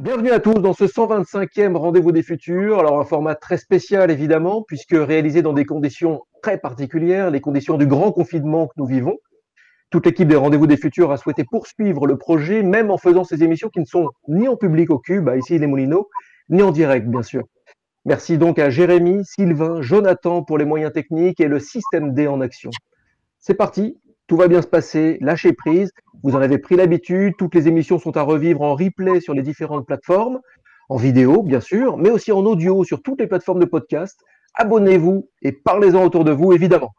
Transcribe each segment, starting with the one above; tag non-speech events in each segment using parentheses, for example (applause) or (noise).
Bienvenue à tous dans ce 125e Rendez-vous des Futurs. Alors un format très spécial évidemment, puisque réalisé dans des conditions très particulières, les conditions du grand confinement que nous vivons. Toute l'équipe des Rendez-vous des Futurs a souhaité poursuivre le projet, même en faisant ces émissions qui ne sont ni en public au Cube, ici les Moulineaux, ni en direct bien sûr. Merci donc à Jérémy, Sylvain, Jonathan pour les moyens techniques et le système D en action. C'est parti, tout va bien se passer, lâchez prise. Vous en avez pris l'habitude, toutes les émissions sont à revivre en replay sur les différentes plateformes, en vidéo bien sûr, mais aussi en audio sur toutes les plateformes de podcast. Abonnez-vous et parlez-en autour de vous évidemment.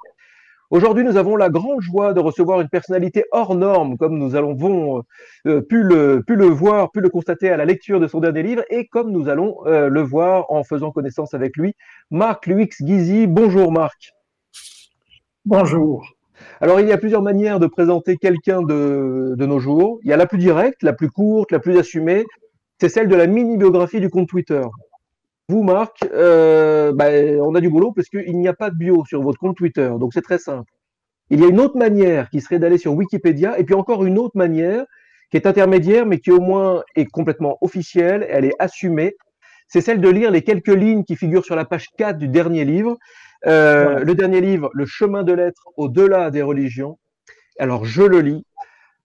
Aujourd'hui, nous avons la grande joie de recevoir une personnalité hors norme, comme nous allons euh, pu, le, pu le voir, pu le constater à la lecture de son dernier livre, et comme nous allons euh, le voir en faisant connaissance avec lui, Marc Luix Guizy. Bonjour Marc. Bonjour. Alors, il y a plusieurs manières de présenter quelqu'un de, nos jours. Il y a la plus directe, la plus courte, la plus assumée. C'est celle de la mini-biographie du compte Twitter. Vous, Marc, euh, bah, on a du boulot parce qu'il n'y a pas de bio sur votre compte Twitter. Donc, c'est très simple. Il y a une autre manière qui serait d'aller sur Wikipédia et puis encore une autre manière qui est intermédiaire mais qui au moins est complètement officielle, elle est assumée. C'est celle de lire les quelques lignes qui figurent sur la page 4 du dernier livre euh, le dernier livre, Le chemin de l'être au-delà des religions. Alors, je le lis.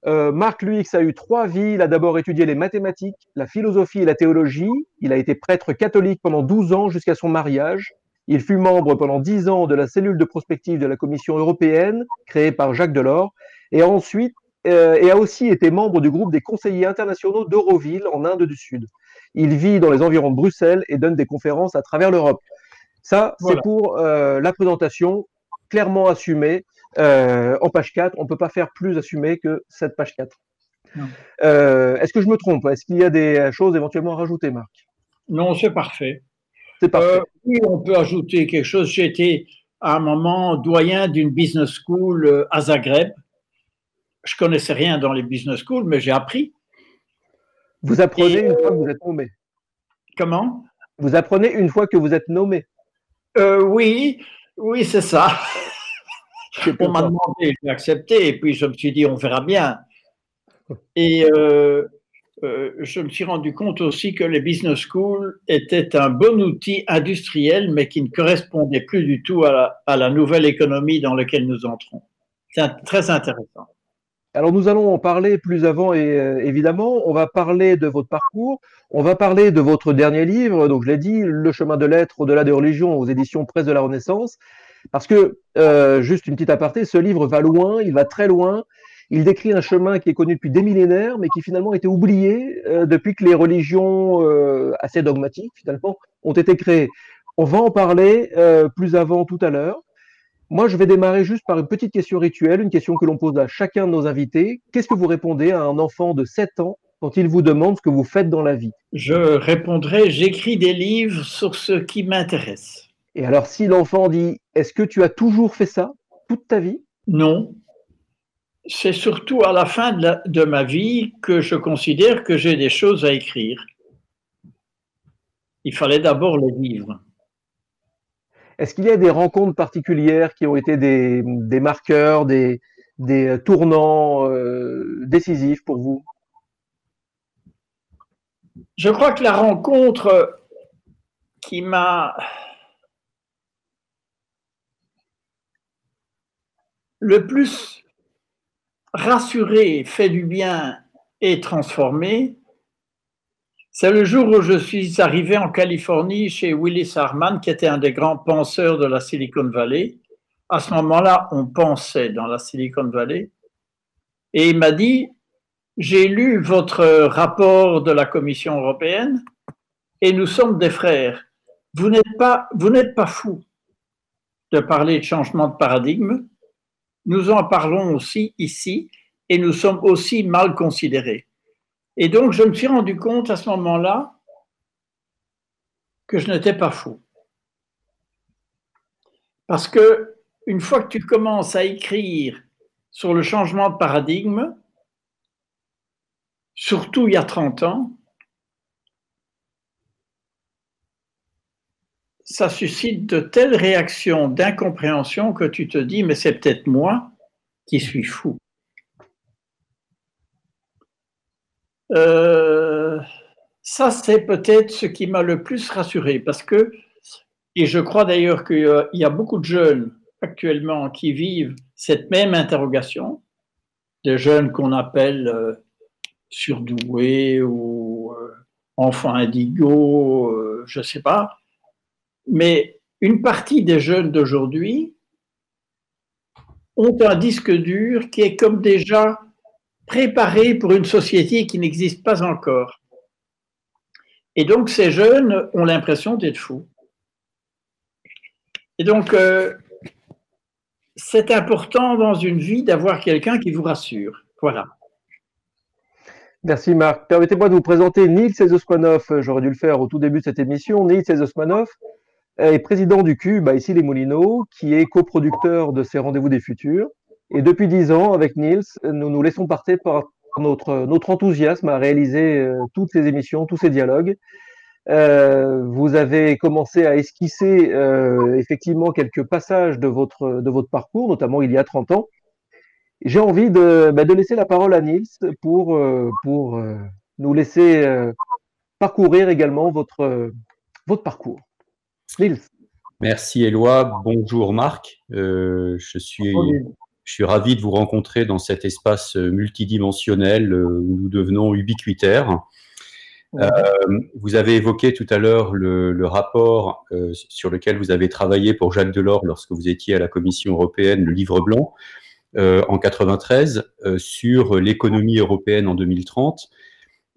Euh, Marc Luix a eu trois vies. Il a d'abord étudié les mathématiques, la philosophie et la théologie. Il a été prêtre catholique pendant 12 ans jusqu'à son mariage. Il fut membre pendant 10 ans de la cellule de prospective de la Commission européenne, créée par Jacques Delors, et ensuite euh, et a aussi été membre du groupe des conseillers internationaux d'Euroville en Inde du Sud. Il vit dans les environs de Bruxelles et donne des conférences à travers l'Europe. Ça, c'est pour euh, la présentation clairement assumée euh, en page 4. On ne peut pas faire plus assumé que cette page 4. Euh, est-ce que je me trompe? Est-ce qu'il y a des choses éventuellement à rajouter, Marc? Non, c'est parfait. C'est parfait. oui, on peut ajouter quelque chose. J'ai été à un moment doyen d'une business school à Zagreb. Je connaissais rien dans les business schools, mais j'ai appris. Vous apprenez une fois que vous êtes nommé. Comment? Vous apprenez une fois que vous êtes nommé. Euh, oui, oui, c'est ça. on m'a demandé, j'ai accepté, et puis je me suis dit, on verra bien. (laughs) Et euh, euh, je me suis rendu compte aussi que les business schools étaient un bon outil industriel, mais qui ne correspondait plus du tout à la nouvelle économie dans laquelle nous entrons. C'est très intéressant. Alors nous allons en parler plus avant et euh, évidemment, on va parler de votre parcours, on va parler de votre dernier livre, donc je l'ai dit, Le chemin de l'être au-delà des religions aux éditions Presse de la Renaissance, parce que, euh, juste une petite aparté, ce livre va loin, il va très loin, il décrit un chemin qui est connu depuis des millénaires, mais qui finalement a été oublié euh, depuis que les religions assez dogmatiques finalement ont été créées. On va en parler plus avant tout à l'heure. Moi, je vais démarrer juste par une petite question rituelle, une question que l'on pose à chacun de nos invités. Qu'est-ce que vous répondez à un enfant de 7 ans quand il vous demande ce que vous faites dans la vie? Je répondrai, j'écris des livres sur ce qui m'intéresse. Et alors, si l'enfant dit, est-ce que tu as toujours fait ça toute ta vie? Non. C'est surtout à la fin de, de ma vie que je considère que j'ai des choses à écrire. Il fallait d'abord les vivre. Est-ce qu'il y a des rencontres particulières qui ont été des, marqueurs, des, tournants euh, décisifs pour vous? Je crois que la rencontre qui m'a le plus rassuré, fait du bien et transformé, c'est le jour où je suis arrivé en Californie chez Willis Harman, qui était un des grands penseurs de la Silicon Valley. À ce moment-là, on pensait dans la Silicon Valley. Et il m'a dit, j'ai lu votre rapport de la Commission européenne et nous sommes des frères. Vous n'êtes pas, vous n'êtes pas fou de parler de changement de paradigme. Nous en parlons aussi ici et nous sommes aussi mal considérés. Et donc, je me suis rendu compte à ce moment-là que je n'étais pas fou. Parce que une fois que tu commences à écrire sur le changement de paradigme, surtout il y a 30 ans, ça suscite de telles réactions d'incompréhension que tu te dis, mais c'est peut-être moi qui suis fou. Euh, ça, c'est peut-être ce qui m'a le plus rassuré parce que, et je crois d'ailleurs qu'il y a beaucoup de jeunes actuellement qui vivent cette même interrogation, des jeunes qu'on appelle euh, surdoués ou euh, enfants indigos, je ne sais pas. Mais une partie des jeunes d'aujourd'hui ont un disque dur qui est comme déjà préparé pour une société qui n'existe pas encore. Et donc ces jeunes ont l'impression d'être fous. Et donc, c'est important dans une vie d'avoir quelqu'un qui vous rassure. Voilà. Merci Marc. Permettez-moi de vous présenter Nils Ezosmanov. J'aurais dû le faire au tout début de cette émission. Nils Ezosmanov est président du CUBE, ici les Moulineaux, qui est coproducteur de ces rendez-vous des futurs. Et depuis dix ans, avec Nils, nous nous laissons partir par notre, notre enthousiasme à réaliser euh, toutes ces émissions, tous ces dialogues. Euh, vous avez commencé à esquisser euh, effectivement quelques passages de votre, de votre parcours, notamment il y a 30 ans. J'ai envie de, bah, de, laisser la parole à Nils pour, euh, pour euh, nous laisser euh, parcourir également votre, votre parcours. Nils. Merci Éloi. Bonjour Marc. je, suis, je suis ravi de vous rencontrer dans cet espace multidimensionnel où nous devenons ubiquitaires. Euh, vous avez évoqué tout à l'heure le, le, rapport euh, sur lequel vous avez travaillé pour Jacques Delors lorsque vous étiez à la Commission européenne, le livre blanc, euh, en 93, euh, sur l'économie européenne en 2030,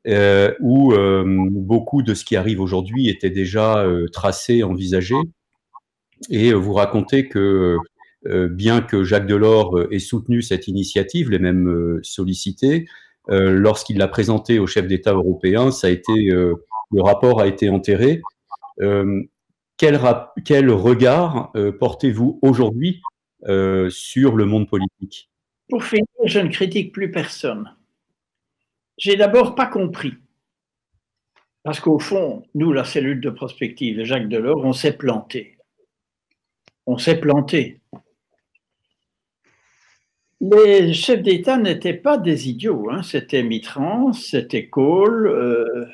euh, où beaucoup de ce qui arrive aujourd'hui était déjà tracé, envisagé. Et vous racontez que bien que Jacques Delors ait soutenu cette initiative, les mêmes sollicité, euh, lorsqu'il l'a présenté au chef d'État européen, ça a été, euh, le rapport a été enterré. Euh, quel, quel, regard portez-vous aujourd'hui sur le monde politique? Pour finir, je ne critique plus personne. J'ai d'abord pas compris. Parce qu'au fond, nous, la cellule de prospective et Jacques Delors, on s'est planté. On s'est planté les chefs d'État n'étaient pas des idiots, hein. c'était Mitran, c'était Kohl, euh,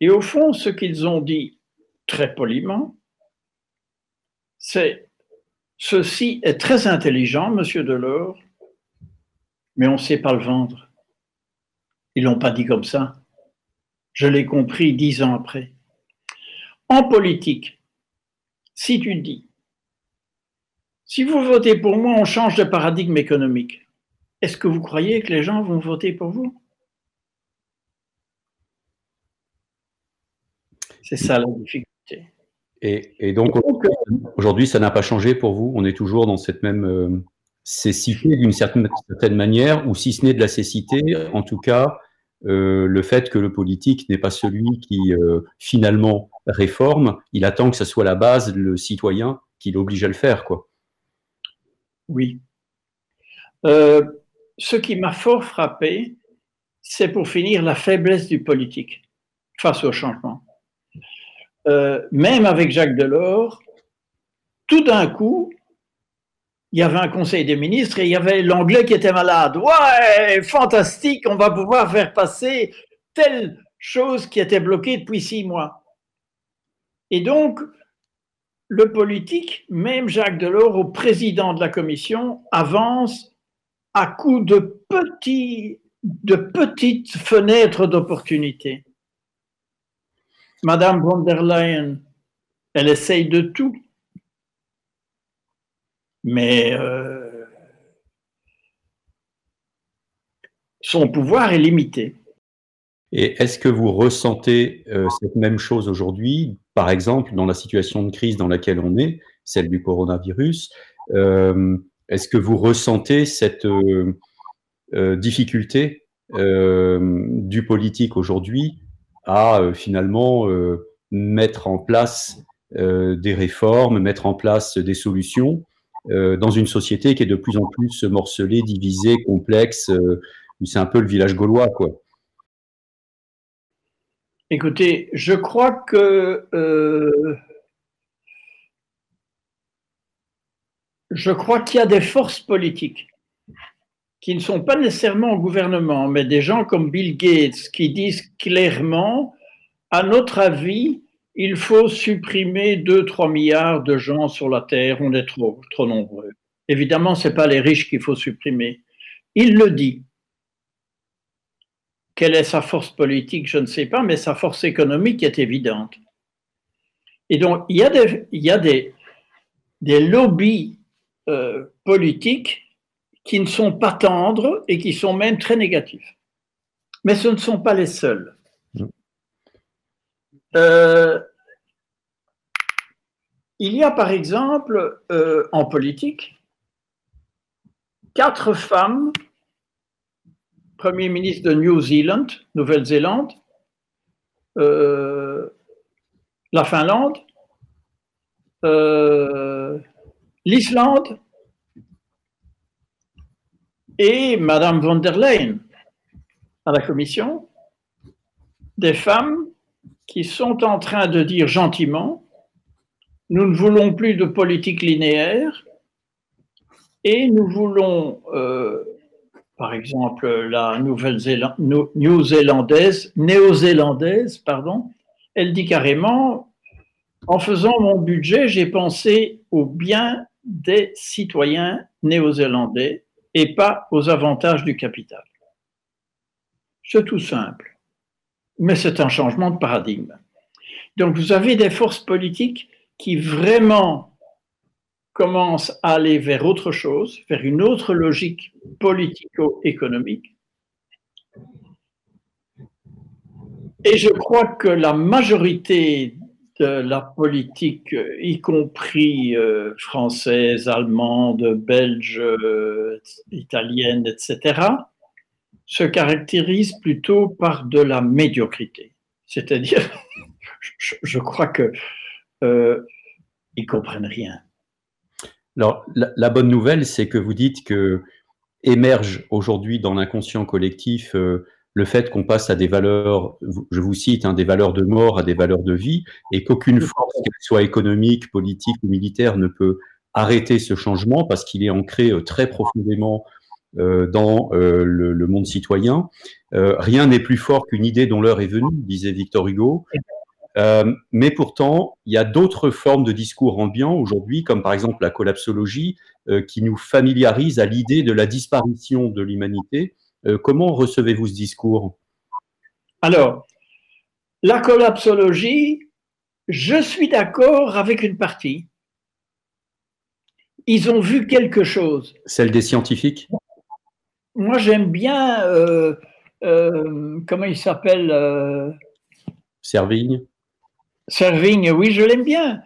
et au fond, ce qu'ils ont dit très poliment, c'est ceci est très intelligent, monsieur Delors, mais on ne sait pas le vendre. Ils l'ont pas dit comme ça. Je l'ai compris dix ans après. En politique, si tu dis si vous votez pour moi, on change de paradigme économique. Est-ce que vous croyez que les gens vont voter pour vous? C'est ça la difficulté. Et, donc, aujourd'hui, ça n'a pas changé pour vous? On est toujours dans cette même euh, cécité d'une certaine, manière, ou si ce n'est de la cécité, en tout cas, euh, le fait que le politique n'est pas celui qui euh, finalement réforme, il attend que ce soit la base, le citoyen, qui l'oblige à le faire. quoi. Oui. Euh, ce qui m'a fort frappé, c'est pour finir la faiblesse du politique face au changement. Euh, même avec Jacques Delors, tout d'un coup, il y avait un conseil des ministres et il y avait l'anglais qui était malade. Ouais, fantastique, on va pouvoir faire passer telle chose qui était bloquée depuis six mois. Et donc, le politique, même Jacques Delors, au président de la commission, avance à coup de, petits, de petites fenêtres d'opportunité. Madame von der Leyen, elle essaye de tout, mais euh, son pouvoir est limité. Et est-ce que vous ressentez euh, cette même chose aujourd'hui, par exemple, dans la situation de crise dans laquelle on est, celle du coronavirus euh, Est-ce que vous ressentez cette euh, difficulté du politique aujourd'hui à finalement mettre en place des réformes, mettre en place des solutions dans une société qui est de plus en plus morcelée, divisée, complexe C'est un peu le village gaulois, quoi? Écoutez, je crois que euh, je crois qu'il y a des forces politiques qui ne sont pas nécessairement au gouvernement, mais des gens comme Bill Gates qui disent clairement à notre avis, il faut supprimer 2-3 milliards de gens sur la Terre, on est trop, trop nombreux. Évidemment, ce n'est pas les riches qu'il faut supprimer. Il le dit. Quelle est sa force politique, je ne sais pas, mais sa force économique est évidente. Et donc, il y a des, il y a des, des lobbies euh, politiques qui ne sont pas tendres et qui sont même très négatifs. Mais ce ne sont pas les seuls. Euh, il y a par exemple euh, en politique quatre femmes Premier ministre de New Zealand, Nouvelle-Zélande, euh, la Finlande, l'Islande et Madame von der Leyen à la Commission, des femmes qui sont en train de dire gentiment, nous ne voulons plus de politique linéaire et nous voulons, euh, par exemple, la Nouvelle-Zélandaise, néo-zélandaise, pardon, elle dit carrément, en faisant mon budget, j'ai pensé au bien des citoyens néo-zélandais et pas aux avantages du capital. C'est tout simple mais c'est un changement de paradigme. Donc vous avez des forces politiques qui vraiment commencent à aller vers autre chose, vers une autre logique politico-économique. Et je crois que la majorité de la politique, y compris euh, française, allemande, belge, euh, italienne, etc., se caractérise plutôt par de la médiocrité. C'est-à-dire, (laughs) je, crois que euh, ils comprennent rien. Alors, la, bonne nouvelle, c'est que vous dites que émerge aujourd'hui dans l'inconscient collectif euh, le fait qu'on passe à des valeurs, je vous cite, hein, des valeurs de mort à des valeurs de vie, et qu'aucune force, qu'elle soit économique, politique ou militaire, ne peut arrêter ce changement parce qu'il est ancré euh, très profondément euh, dans euh, le, monde citoyen. Euh, rien n'est plus fort qu'une idée dont l'heure est venue, disait Victor Hugo. Mais pourtant, il y a d'autres formes de discours ambiants aujourd'hui, comme par exemple la collapsologie, qui nous familiarise à l'idée de la disparition de l'humanité. comment recevez-vous ce discours? Alors, la collapsologie, je suis d'accord avec une partie. Ils ont vu quelque chose. Celle des scientifiques? Moi, j'aime bien, euh, euh, comment il s'appelle euh, Servigne? Servigne, oui, je l'aime bien.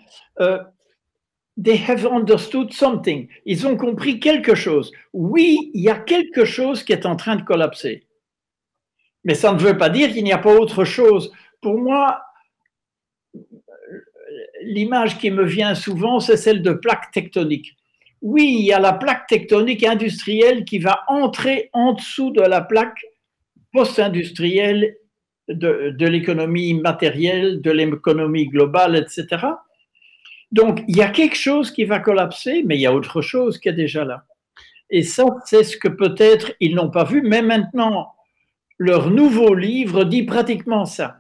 they have understood something. Ils ont compris quelque chose. Oui, il y a quelque chose qui est en train de collapser. Mais ça ne veut pas dire qu'il n'y a pas autre chose. Pour moi, l'image qui me vient souvent, c'est celle de plaques tectoniques oui, il y a la plaque tectonique industrielle qui va entrer en dessous de la plaque post-industrielle de, l'économie matérielle, de l'économie globale, etc. Donc, il y a quelque chose qui va collapser, mais il y a autre chose qui est déjà là. Et ça, c'est ce que peut-être ils n'ont pas vu, mais maintenant, leur nouveau livre dit pratiquement ça.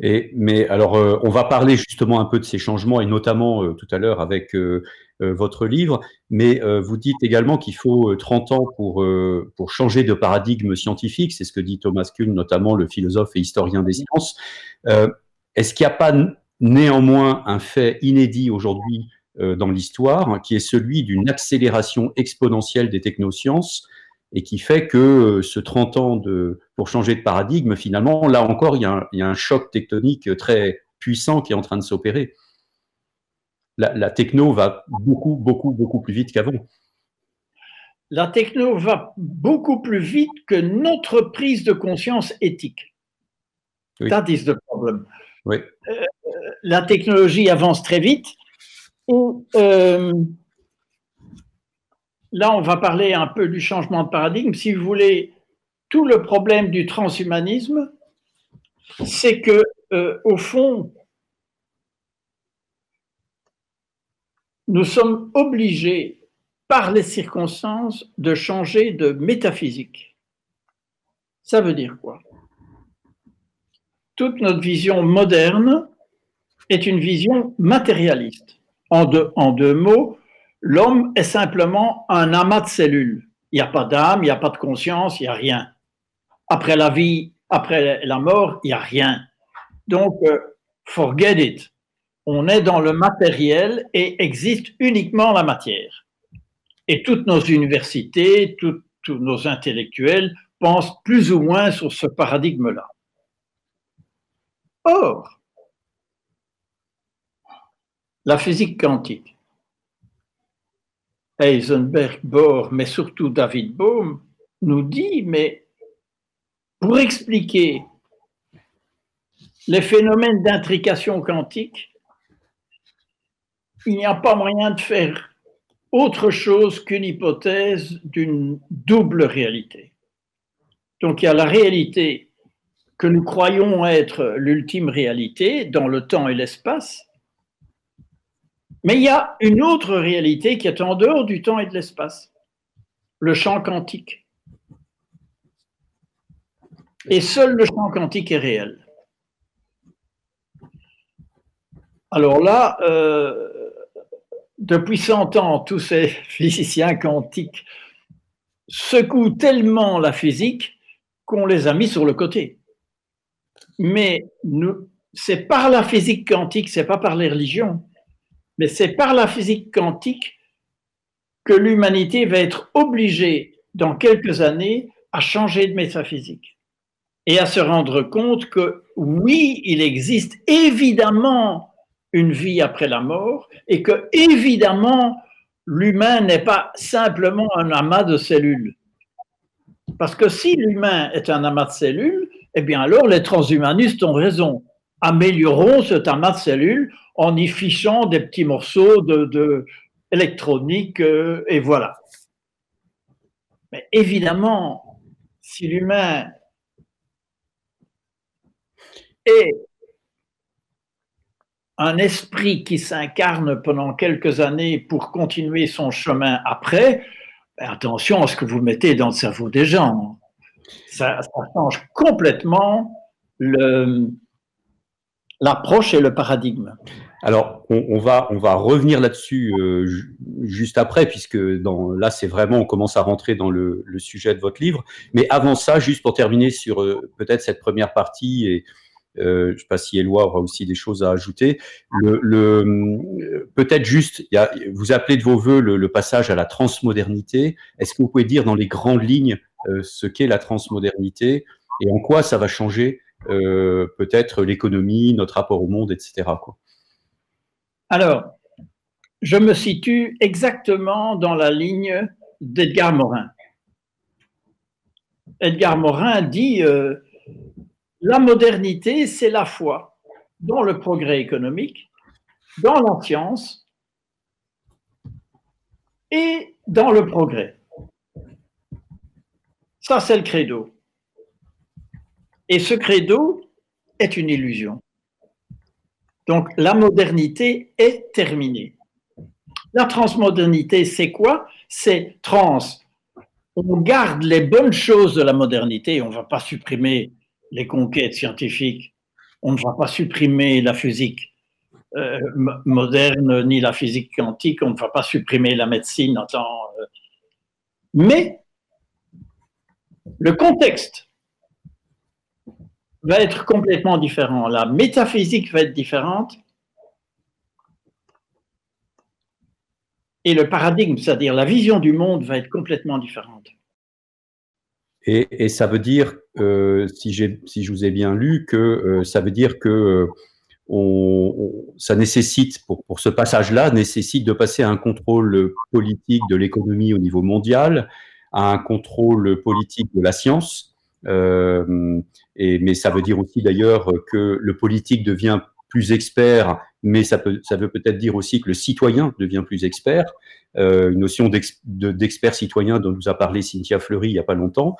Et, mais alors, euh, on va parler justement un peu de ces changements, et notamment euh, tout à l'heure avec euh, votre livre, mais vous dites également qu'il faut 30 ans pour, pour changer de paradigme scientifique, c'est ce que dit Thomas Kuhn, notamment le philosophe et historien des sciences. Est-ce qu'il n'y a pas néanmoins un fait inédit aujourd'hui dans l'histoire, qui est celui d'une accélération exponentielle des technosciences et qui fait que euh, ce 30 ans de, pour changer de paradigme, finalement, là encore, il y, a un, choc tectonique très puissant qui est en train de s'opérer? La, techno va beaucoup, beaucoup, beaucoup plus vite qu'avant. La techno va beaucoup plus vite que notre prise de conscience éthique. Oui. That is the problem. Oui. Euh, la technologie avance très vite. Et, euh, là, on va parler un peu du changement de paradigme. Si vous voulez, tout le problème du transhumanisme, c'est que, euh, au fond, nous sommes obligés, par les circonstances, de changer de métaphysique. Ça veut dire quoi? Toute notre vision moderne est une vision matérialiste. En deux, mots, l'homme est simplement un amas de cellules. Il n'y a pas d'âme, il n'y a pas de conscience, il n'y a rien. Après la vie, après la mort, il n'y a rien. Donc, euh, forget it. On est dans le matériel et existe uniquement la matière. Et toutes nos universités, tous nos intellectuels pensent plus ou moins sur ce paradigme-là. Or, la physique quantique, Heisenberg, Bohr, mais surtout David Bohm, nous dit, mais pour expliquer les phénomènes d'intrication quantique, il n'y a pas moyen de faire autre chose qu'une hypothèse d'une double réalité. Donc il y a la réalité que nous croyons être l'ultime réalité dans le temps et l'espace, mais il y a une autre réalité qui est en dehors du temps et de l'espace, le champ quantique. Et seul le champ quantique est réel. Alors là, euh, depuis 100 ans, tous ces (laughs) physiciens quantiques secouent tellement la physique qu'on les a mis sur le côté. Mais c'est par la physique quantique, c'est pas par les religions, mais c'est par la physique quantique que l'humanité va être obligée, dans quelques années, à changer de métaphysique et à se rendre compte que oui, il existe évidemment une vie après la mort et que évidemment l'humain n'est pas simplement un amas de cellules. Parce que si l'humain est un amas de cellules, eh bien alors les transhumanistes ont raison. Améliorons cet amas de cellules en y fichant des petits morceaux de, électronique euh, et voilà. Mais évidemment, si l'humain est un esprit qui s'incarne pendant quelques années pour continuer son chemin après, ben attention à ce que vous mettez dans le cerveau des gens. Ça, change complètement l'approche et le paradigme. Alors, on, va, on va revenir là-dessus euh, juste après, puisque là, c'est vraiment, on commence à rentrer dans le, sujet de votre livre. Mais avant ça, juste pour terminer sur euh, peut-être cette première partie, et euh, je ne sais pas si Éloi aura aussi des choses à ajouter, peut-être juste, vous appelez de vos voeux le, passage à la transmodernité. Est-ce que vous pouvez dire dans les grandes lignes ce qu'est la transmodernité et en quoi ça va changer euh, peut-être l'économie, notre rapport au monde, etc. Alors, je me situe exactement dans la ligne d'Edgar Morin. Edgar Morin dit euh, la modernité, c'est la foi dans le progrès économique, dans la et dans le progrès. Ça, c'est le credo. Et ce credo est une illusion. Donc la modernité est terminée. La transmodernité, c'est quoi? C'est trans. On garde les bonnes choses de la modernité, on ne va pas supprimer les conquêtes scientifiques, on ne va pas supprimer la physique euh, moderne ni la physique quantique, on ne va pas supprimer la médecine. Euh. mais le contexte va être complètement différent. La métaphysique va être différente. Et le paradigme, c'est-à-dire la vision du monde, va être complètement différente. Et, ça veut dire, euh, si, si, je vous ai bien lu, que euh, ça veut dire que euh, on, ça nécessite, pour, pour ce passage-là, nécessite de passer à un contrôle politique de l'économie au niveau mondial, à un contrôle politique de la science, euh, et, mais ça veut dire aussi d'ailleurs que le politique devient plus expert, mais ça, peut, ça veut peut-être dire aussi que le citoyen devient plus expert. Euh, une notion d'expert citoyen dont nous a parlé Cynthia Fleury il n'y a pas longtemps.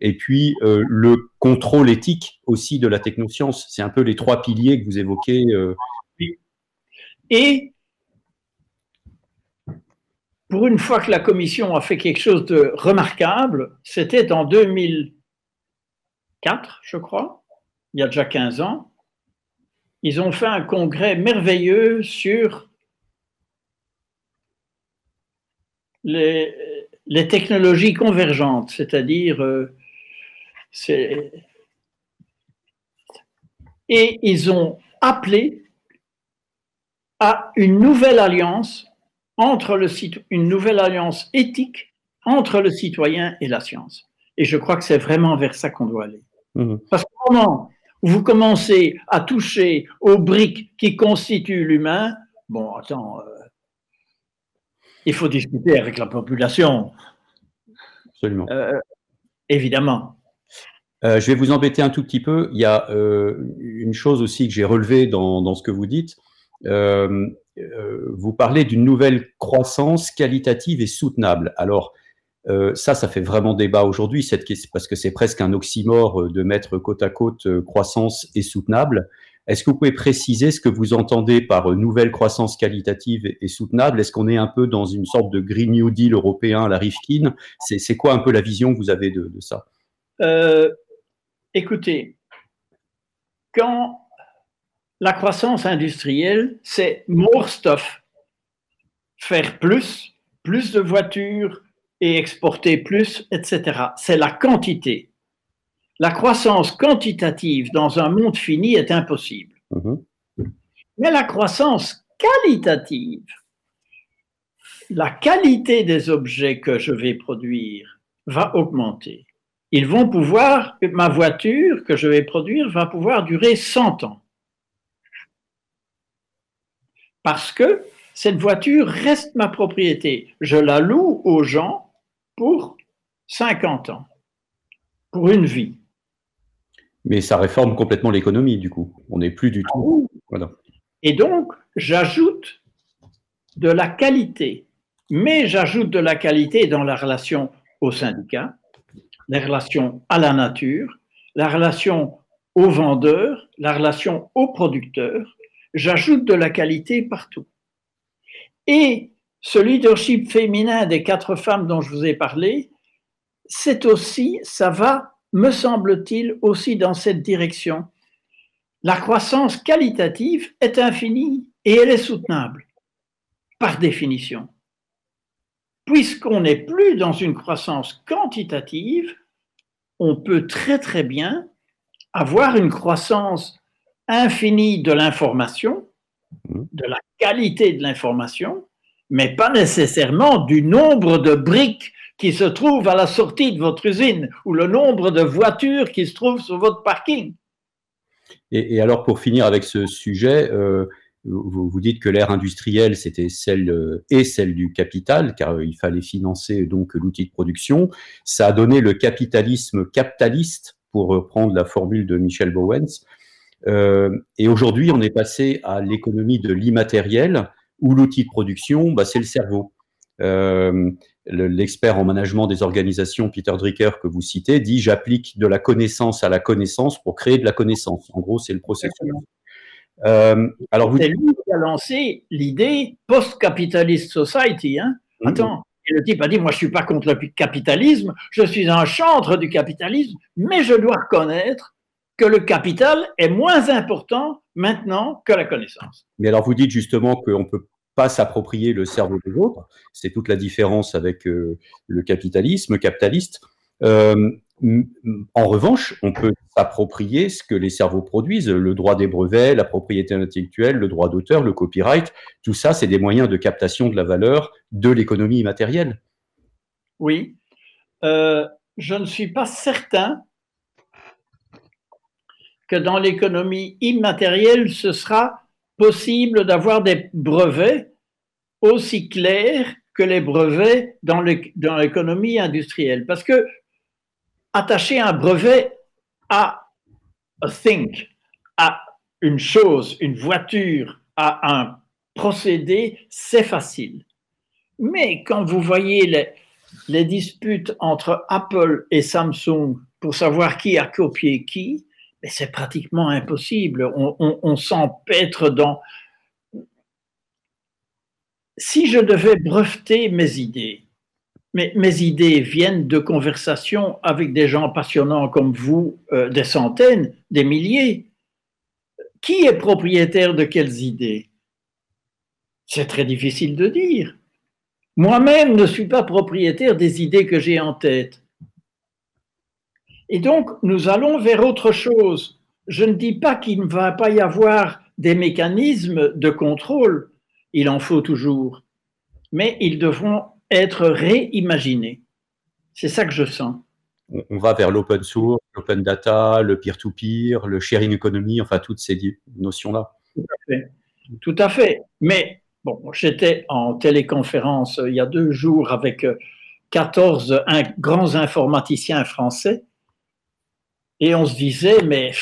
Et puis euh, le contrôle éthique aussi de la technoscience. C'est un peu les trois piliers que vous évoquez. Euh. Et pour une fois que la commission a fait quelque chose de remarquable, c'était en 2000. 4, je crois, il y a déjà 15 ans, ils ont fait un congrès merveilleux sur les, technologies convergentes, c'est-à-dire euh, et ils ont appelé à une nouvelle alliance entre le une nouvelle alliance éthique entre le citoyen et la science. Et je crois que c'est vraiment vers ça qu'on doit aller. Mmh. Parce que moment vous commencez à toucher aux briques qui constituent l'humain, bon, attends, euh, il faut discuter avec la population. Absolument. Euh, évidemment. Euh, je vais vous embêter un tout petit peu. Il y a une chose aussi que j'ai relevée dans, dans, ce que vous dites. vous parlez d'une nouvelle croissance qualitative et soutenable. Alors, euh, ça, ça fait vraiment débat aujourd'hui, parce que c'est presque un oxymore euh, de mettre côte à côte euh, croissance et soutenable. Est-ce que vous pouvez préciser ce que vous entendez par nouvelle croissance qualitative et soutenable? Est-ce qu'on est un peu dans une sorte de Green New Deal européen la Rifkin? C'est quoi un peu la vision que vous avez de, ça? Écoutez, quand la croissance industrielle, c'est more stuff, faire plus, plus de voitures, et exporter plus, etc. C'est la quantité. La croissance quantitative dans un monde fini est impossible. Mhm. Mais la croissance qualitative, la qualité des objets que je vais produire va augmenter. Ils vont pouvoir, ma voiture que je vais produire va pouvoir durer 100 ans. Parce que cette voiture reste ma propriété. Je la loue aux gens pour 50 ans, pour une vie. Mais ça réforme complètement l'économie, du coup. On n'est plus du tout. Et donc, j'ajoute de la qualité, mais j'ajoute de la qualité dans la relation au syndicat, la relation à la nature, la relation aux vendeurs, la relation aux producteurs. J'ajoute de la qualité partout. Et ce leadership féminin des quatre femmes dont je vous ai parlé, c'est aussi, ça va, me semble-t-il, aussi dans cette direction. La croissance qualitative est infinie et elle est soutenable, par définition. Puisqu'on n'est plus dans une croissance quantitative, on peut très très bien avoir une croissance infinie de l'information, mmh. de la qualité de l'information, mais pas nécessairement du nombre de briques qui se trouvent à la sortie de votre usine ou le nombre de voitures qui se trouvent sur votre parking. Et, alors, pour finir avec ce sujet, euh, vous, dites que l'ère industrielle, c'était celle euh, et celle du capital, car euh, il fallait financer donc l'outil de production. Ça a donné le capitalisme capitaliste, pour reprendre la formule de Michel Bowens. et aujourd'hui, on est passé à l'économie de l'immatériel, ou l'outil de production, bah, c'est le cerveau. Euh, l'expert en management des organisations, Peter Drucker, que vous citez, dit j'applique de la connaissance à la connaissance pour créer de la connaissance. En gros, c'est le processus. Euh, alors C'est lui qui a lancé l'idée post-capitalist society. Hein mmh. Attends, et le type a dit moi je suis pas contre le capitalisme, je suis un chantre du capitalisme, mais je dois reconnaître que le capital est moins important maintenant que la connaissance. Mais alors vous dites justement qu'on ne peut pas s'approprier le cerveau des autres, c'est toute la différence avec euh, le capitalisme capitaliste. Euh, en revanche, on peut s'approprier ce que les cerveaux produisent, le droit des brevets, la propriété intellectuelle, le droit d'auteur, le copyright, tout ça, c'est des moyens de captation de la valeur de l'économie immatérielle. Oui, euh, je ne suis pas certain que dans l'économie immatérielle, ce sera possible d'avoir des brevets aussi clairs que les brevets dans l'économie industrielle. Parce que attacher un brevet à a thing, à une chose, une voiture, à un procédé, c'est facile. Mais quand vous voyez les disputes entre Apple et Samsung pour savoir qui a copié qui, mais c'est pratiquement impossible. On, s'empêtre dans... Si je devais breveter mes idées, mais mes idées viennent de conversations avec des gens passionnants comme vous, euh, des centaines, des milliers. Qui est propriétaire de quelles idées? C'est très difficile de dire. Moi-même ne suis pas propriétaire des idées que j'ai en tête. Et donc, nous allons vers autre chose. Je ne dis pas qu'il ne va pas y avoir des mécanismes de contrôle, il en faut toujours, mais ils devront être réimaginés. C'est ça que je sens. On va vers l'open source, l'open data, le peer-to-peer, le sharing economy, enfin toutes ces notions-là. Tout à fait. Tout à fait. Mais bon, j'étais en téléconférence euh, il y a deux jours avec 14 euh, grands informaticiens français et on se disait, mais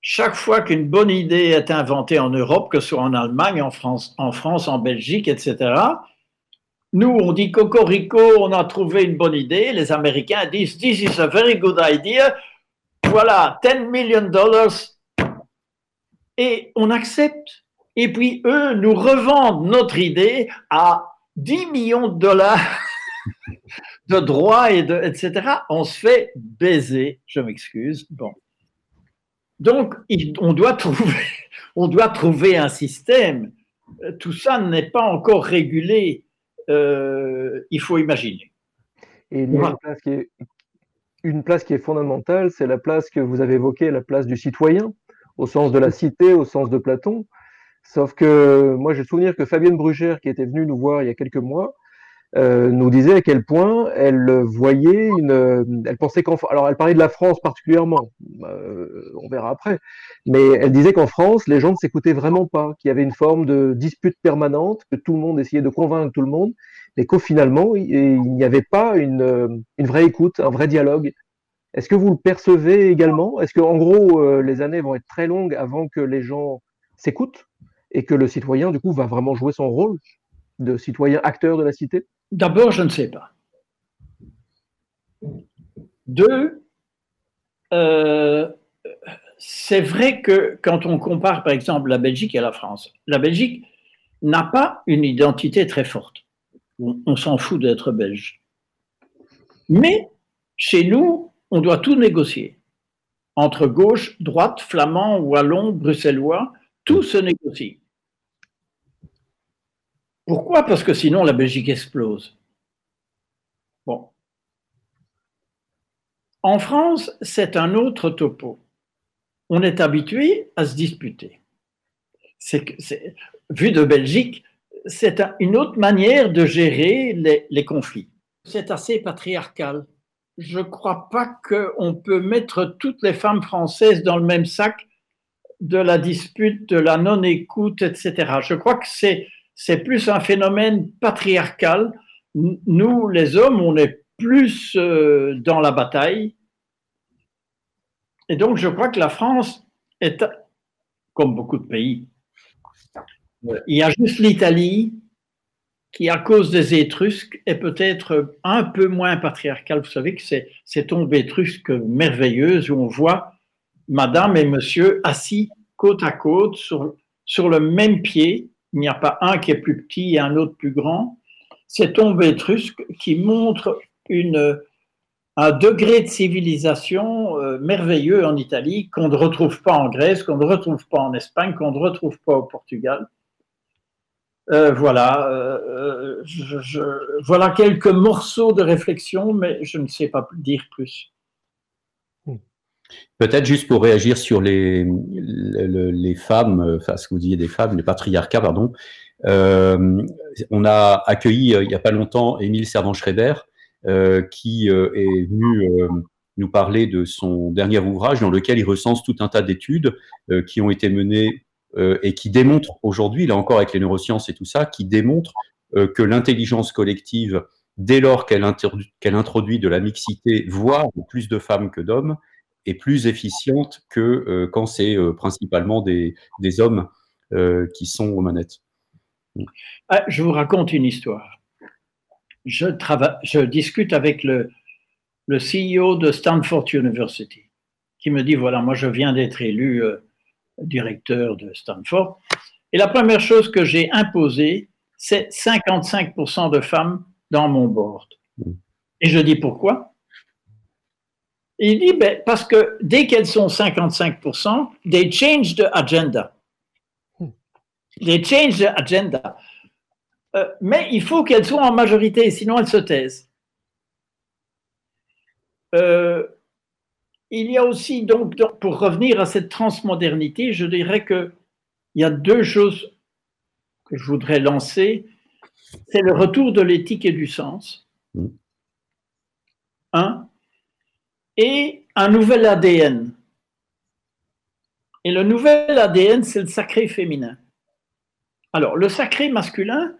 chaque fois qu'une bonne idée est inventée en Europe, que ce soit en Allemagne, en France, en, Belgique, etc., nous, on dit Cocorico, on a trouvé une bonne idée. Les Américains disent This is a very good idea. Voilà, 10 million dollars. Et on accepte. Et puis, eux nous revendent notre idée à 10 millions de dollars (laughs) de droits, et de, etc. On se fait baiser. Je m'excuse. Bon. Donc, on doit, trouver, (laughs) on doit trouver un système. Tout ça n'est pas encore régulé. Euh, il faut imaginer. Et une, place qui est, une place qui est fondamentale, c'est la place que vous avez évoquée, la place du citoyen, au sens de la cité, au sens de Platon. Sauf que moi, j'ai le souvenir que Fabienne Brugère, qui était venue nous voir il y a quelques mois, euh, nous disait à quel point elle voyait une, elle pensait qu'en, alors elle parlait de la France particulièrement, euh, on verra après, mais elle disait qu'en France, les gens ne s'écoutaient vraiment pas, qu'il y avait une forme de dispute permanente, que tout le monde essayait de convaincre tout le monde, mais qu'au finalement, il n'y avait pas une, vraie écoute, un vrai dialogue. Est-ce que vous le percevez également? Est-ce que, en gros, euh, les années vont être très longues avant que les gens s'écoutent et que le citoyen, du coup, va vraiment jouer son rôle de citoyen acteur de la cité? D'abord, je ne sais pas. Deux, euh, c'est vrai que quand on compare par exemple la Belgique et la France, la Belgique n'a pas une identité très forte. On, s'en fout d'être belge. Mais chez nous, on doit tout négocier. Entre gauche, droite, flamand, wallon, bruxellois, tout se négocie. Pourquoi? Parce que sinon la Belgique explose. Bon. En France, c'est un autre topo. On est habitué à se disputer. vu de Belgique, c'est une autre manière de gérer les, les conflits. C'est assez patriarcal. Je ne crois pas qu'on peut mettre toutes les femmes françaises dans le même sac de la dispute, de la non-écoute, etc. Je crois que c'est c'est plus un phénomène patriarcal. Nous, les hommes, on est plus euh, dans la bataille. Et donc, je crois que la France est, comme beaucoup de pays, il y a juste l'Italie qui, à cause des Étrusques, est peut-être un peu moins patriarcale. Vous savez que c'est cette tombe étrusque merveilleuse où on voit Madame et Monsieur assis côte à côte sur, sur le même pied il n'y a pas un qui est plus petit et un autre plus grand. C'est tombes étrusque qui montre une, un degré de civilisation euh, merveilleux en Italie qu'on ne retrouve pas en Grèce, qu'on ne retrouve pas en Espagne, qu'on ne retrouve pas au Portugal. Euh, euh, voilà quelques morceaux de réflexion, mais je ne sais pas dire plus. Peut-être juste pour réagir sur les, les, femmes, enfin ce que vous disiez des femmes, les patriarcats, pardon. Euh, on a accueilli euh, il n'y a pas longtemps Émile Servan-Schreiber, euh, qui est venu nous parler de son dernier ouvrage dans lequel il recense tout un tas d'études qui ont été menées et qui démontrent aujourd'hui, là encore avec les neurosciences et tout ça, qui démontrent que l'intelligence collective, dès lors qu'elle introduit de la mixité, voire plus de femmes que d'hommes, est plus efficiente que euh, quand c'est euh, principalement des, des hommes euh, qui sont aux manettes. Ah, je vous raconte une histoire. Je, travaille, je discute avec le, le CEO de Stanford University qui me dit, voilà, moi je viens d'être élu directeur de Stanford. Et la première chose que j'ai imposée, c'est 55% de femmes dans mon board. Et je dis pourquoi? Il dit ben, parce que dès qu'elles sont 55%, they change the agenda. They change the agenda. Euh, mais il faut qu'elles soient en majorité, sinon elles se taisent. Euh, il y a aussi, donc, pour revenir à cette transmodernité, je dirais qu'il y a deux choses que je voudrais lancer. C'est le retour de l'éthique et du sens. Mm. Un. Et un nouvel ADN. Et le nouvel ADN, c'est le sacré féminin. Alors, le sacré masculin,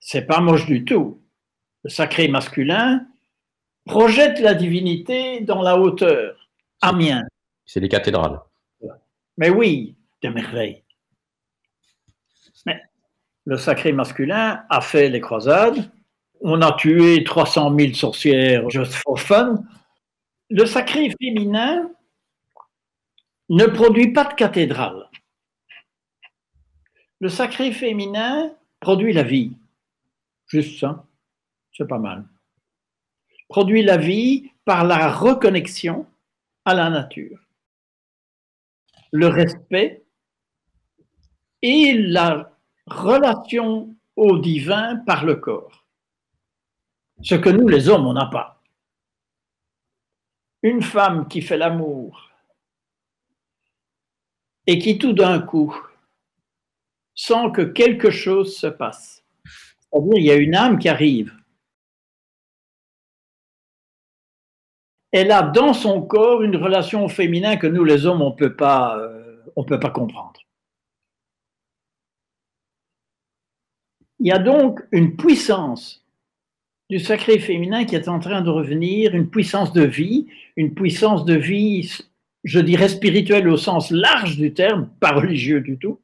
c'est pas moche du tout. Le sacré masculin projette la divinité dans la hauteur. Amiens. C'est les cathédrales. Mais oui, de merveille. Mais le sacré masculin a fait les croisades. On a tué 300 000 sorcières just for fun. Le sacré féminin ne produit pas de cathédrale. Le sacré féminin produit la vie. Juste ça, c'est pas mal. Produit la vie par la reconnexion à la nature, le respect et la relation au divin par le corps. Ce que nous, les hommes, on n'a pas. Une femme qui fait l'amour et qui tout d'un coup sent que quelque chose se passe. C'est-à-dire, il y a une âme qui arrive elle a dans son corps une relation au féminin que nous, les hommes, on peut euh, on peut pas comprendre. Il y a donc une puissance du sacré féminin qui est en train de revenir, une puissance de vie, une puissance de vie, je dirais spirituelle au sens large du terme, pas religieux du tout,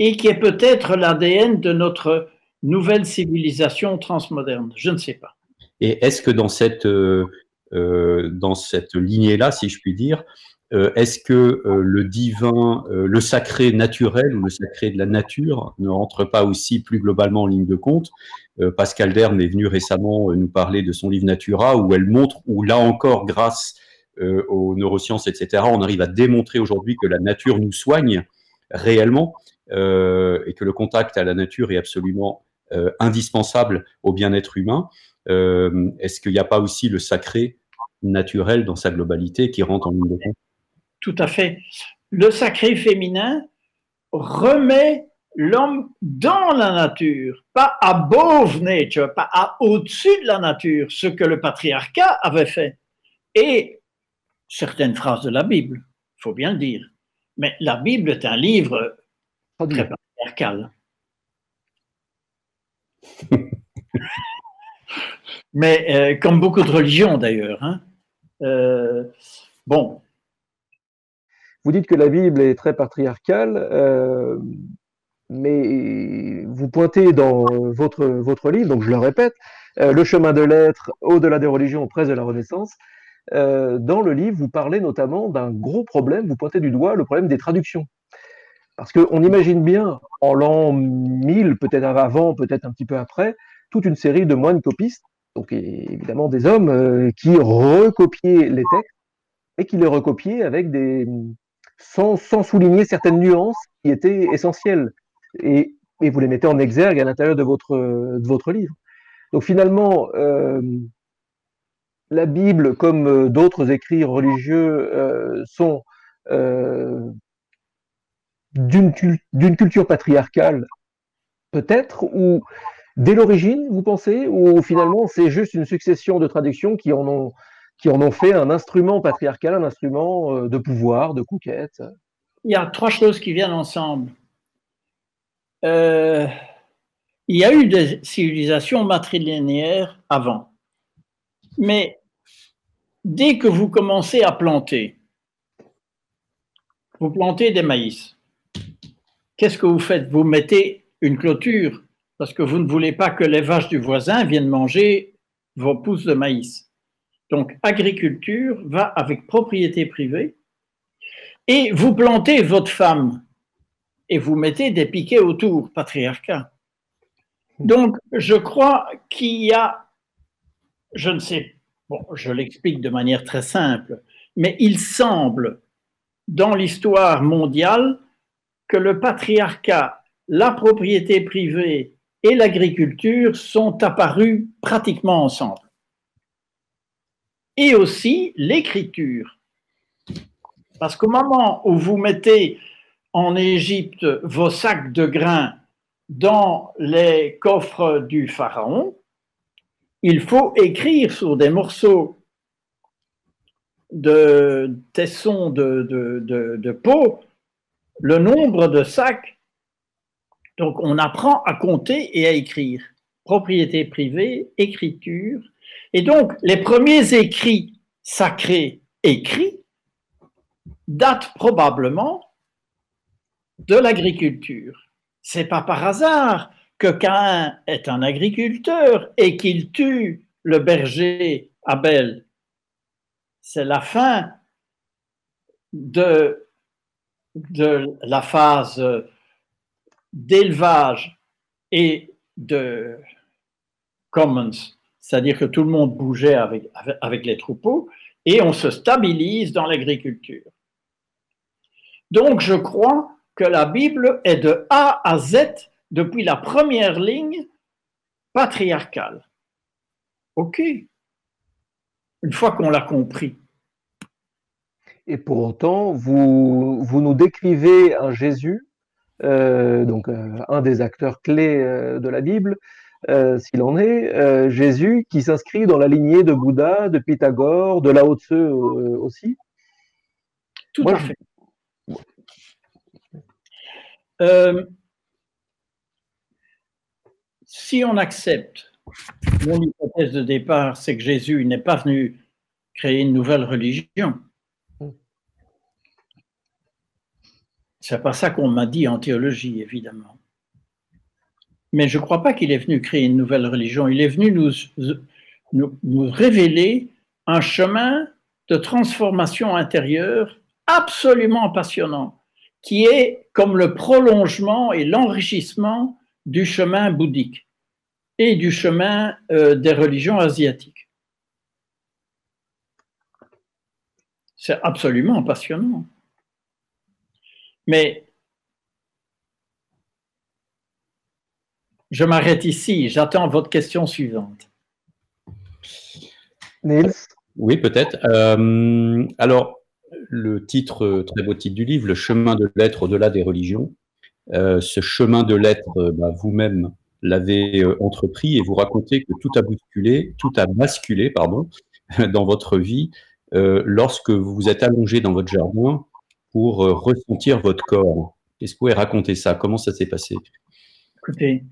et qui est peut-être l'ADN de notre nouvelle civilisation transmoderne. Je ne sais pas. Et est-ce que dans cette, euh, euh, dans cette lignée-là, si je puis dire, euh, est-ce que le divin, le sacré naturel ou le sacré de la nature ne rentre pas aussi plus globalement en ligne de compte Pascal Derme est venu récemment nous parler de son livre Natura, où elle montre, où là encore, grâce aux neurosciences, etc., on arrive à démontrer aujourd'hui que la nature nous soigne réellement et que le contact à la nature est absolument indispensable au bien-être humain. Euh, est-ce qu'il n'y a pas aussi le sacré naturel dans sa globalité qui rentre en ligne de compte? Tout à fait. Le sacré féminin remet l'homme dans la nature, pas above nature, pas au-dessus de la nature, ce que le patriarcat avait fait. Et certaines phrases de la Bible, il faut bien le dire. Mais la Bible est un livre très patriarcal. (laughs) Mais euh, comme beaucoup de religions d'ailleurs. Hein. Euh, bon. Vous dites que la Bible est très patriarcale, euh, mais vous pointez dans votre, votre livre, donc je le répète, Le chemin de l'être au-delà des religions, près de la Renaissance. dans le livre, vous parlez notamment d'un gros problème, vous pointez du doigt le problème des traductions. Parce qu'on imagine bien, en l'an 1000, peut-être avant, peut-être un petit peu après, toute une série de moines copistes donc évidemment des hommes euh, qui recopiaient les textes et qui les recopiaient avec des sans, souligner certaines nuances qui étaient essentielles et, vous les mettez en exergue à l'intérieur de votre, de votre livre. Donc finalement, euh, la Bible, comme euh, d'autres écrits religieux, sont d'une culture patriarcale, peut-être, ou dès l'origine, vous pensez, ou finalement c'est juste une succession de traductions qui en ont, qui en ont fait un instrument patriarcal, un instrument euh, de pouvoir, de conquête? Il y a trois choses qui viennent ensemble. Euh, il y a eu des civilisations matrilinéaires avant, mais dès que vous commencez à planter, vous plantez des maïs. Qu'est-ce que vous faites? Vous mettez une clôture parce que vous ne voulez pas que les vaches du voisin viennent manger vos pousses de maïs. Donc, agriculture va avec propriété privée et vous plantez votre femme et vous mettez des piquets autour, patriarcat. Donc, je crois qu'il y a, je ne sais, bon, je l'explique de manière très simple, mais il semble dans l'histoire mondiale que le patriarcat, la propriété privée et l'agriculture sont apparus pratiquement ensemble. Et aussi l'écriture. Parce qu'au moment où vous mettez en Égypte vos sacs de grains dans les coffres du pharaon, il faut écrire sur des morceaux de tessons de, de, peau le nombre de sacs. Donc on apprend à compter et à écrire. Propriété privée, écriture. Et donc les premiers écrits sacrés écrits datent probablement de l'agriculture. C'est pas par hasard que Cain est un agriculteur et qu'il tue le berger Abel c'est la fin de, la phase d'élevage et de commons, c'est-à-dire que tout le monde bougeait avec les troupeaux, et on se stabilise dans l'agriculture. Donc je crois que la Bible est de A à Z, depuis la première ligne, patriarcale. OK, une fois qu'on l'a compris. Et pour autant, vous, vous nous décrivez un Jésus, euh, donc euh, un des acteurs clés euh, de la Bible, s'il en est, Jésus qui s'inscrit dans la lignée de Bouddha, de Pythagore, de Lao Tse aussi. Tout à fait. Si on accepte mon hypothèse de départ, c'est que Jésus n'est pas venu créer une nouvelle religion. C'est pas ça qu'on m'a dit en théologie, évidemment. Mais je ne crois pas qu'il est venu créer une nouvelle religion. Il est venu nous, nous, nous révéler un chemin de transformation intérieure absolument passionnant, qui est comme le prolongement et l'enrichissement du chemin bouddhique et du chemin euh, des religions asiatiques. C'est absolument passionnant. Mais je m'arrête ici, j'attends votre question suivante. Nils? Oui, peut-être. Euh, alors, le titre, très beau titre du livre, Le chemin de l'être au-delà des religions. Euh, ce chemin de l'être, bah, vous-même, l'avez euh, entrepris et vous racontez que tout a bousculé, tout a basculé, pardon, (laughs) dans votre vie euh, lorsque vous vous êtes allongé dans votre jardin pour euh, ressentir votre corps. Est-ce que vous pouvez raconter ça? Comment ça s'est passé? Écoutez,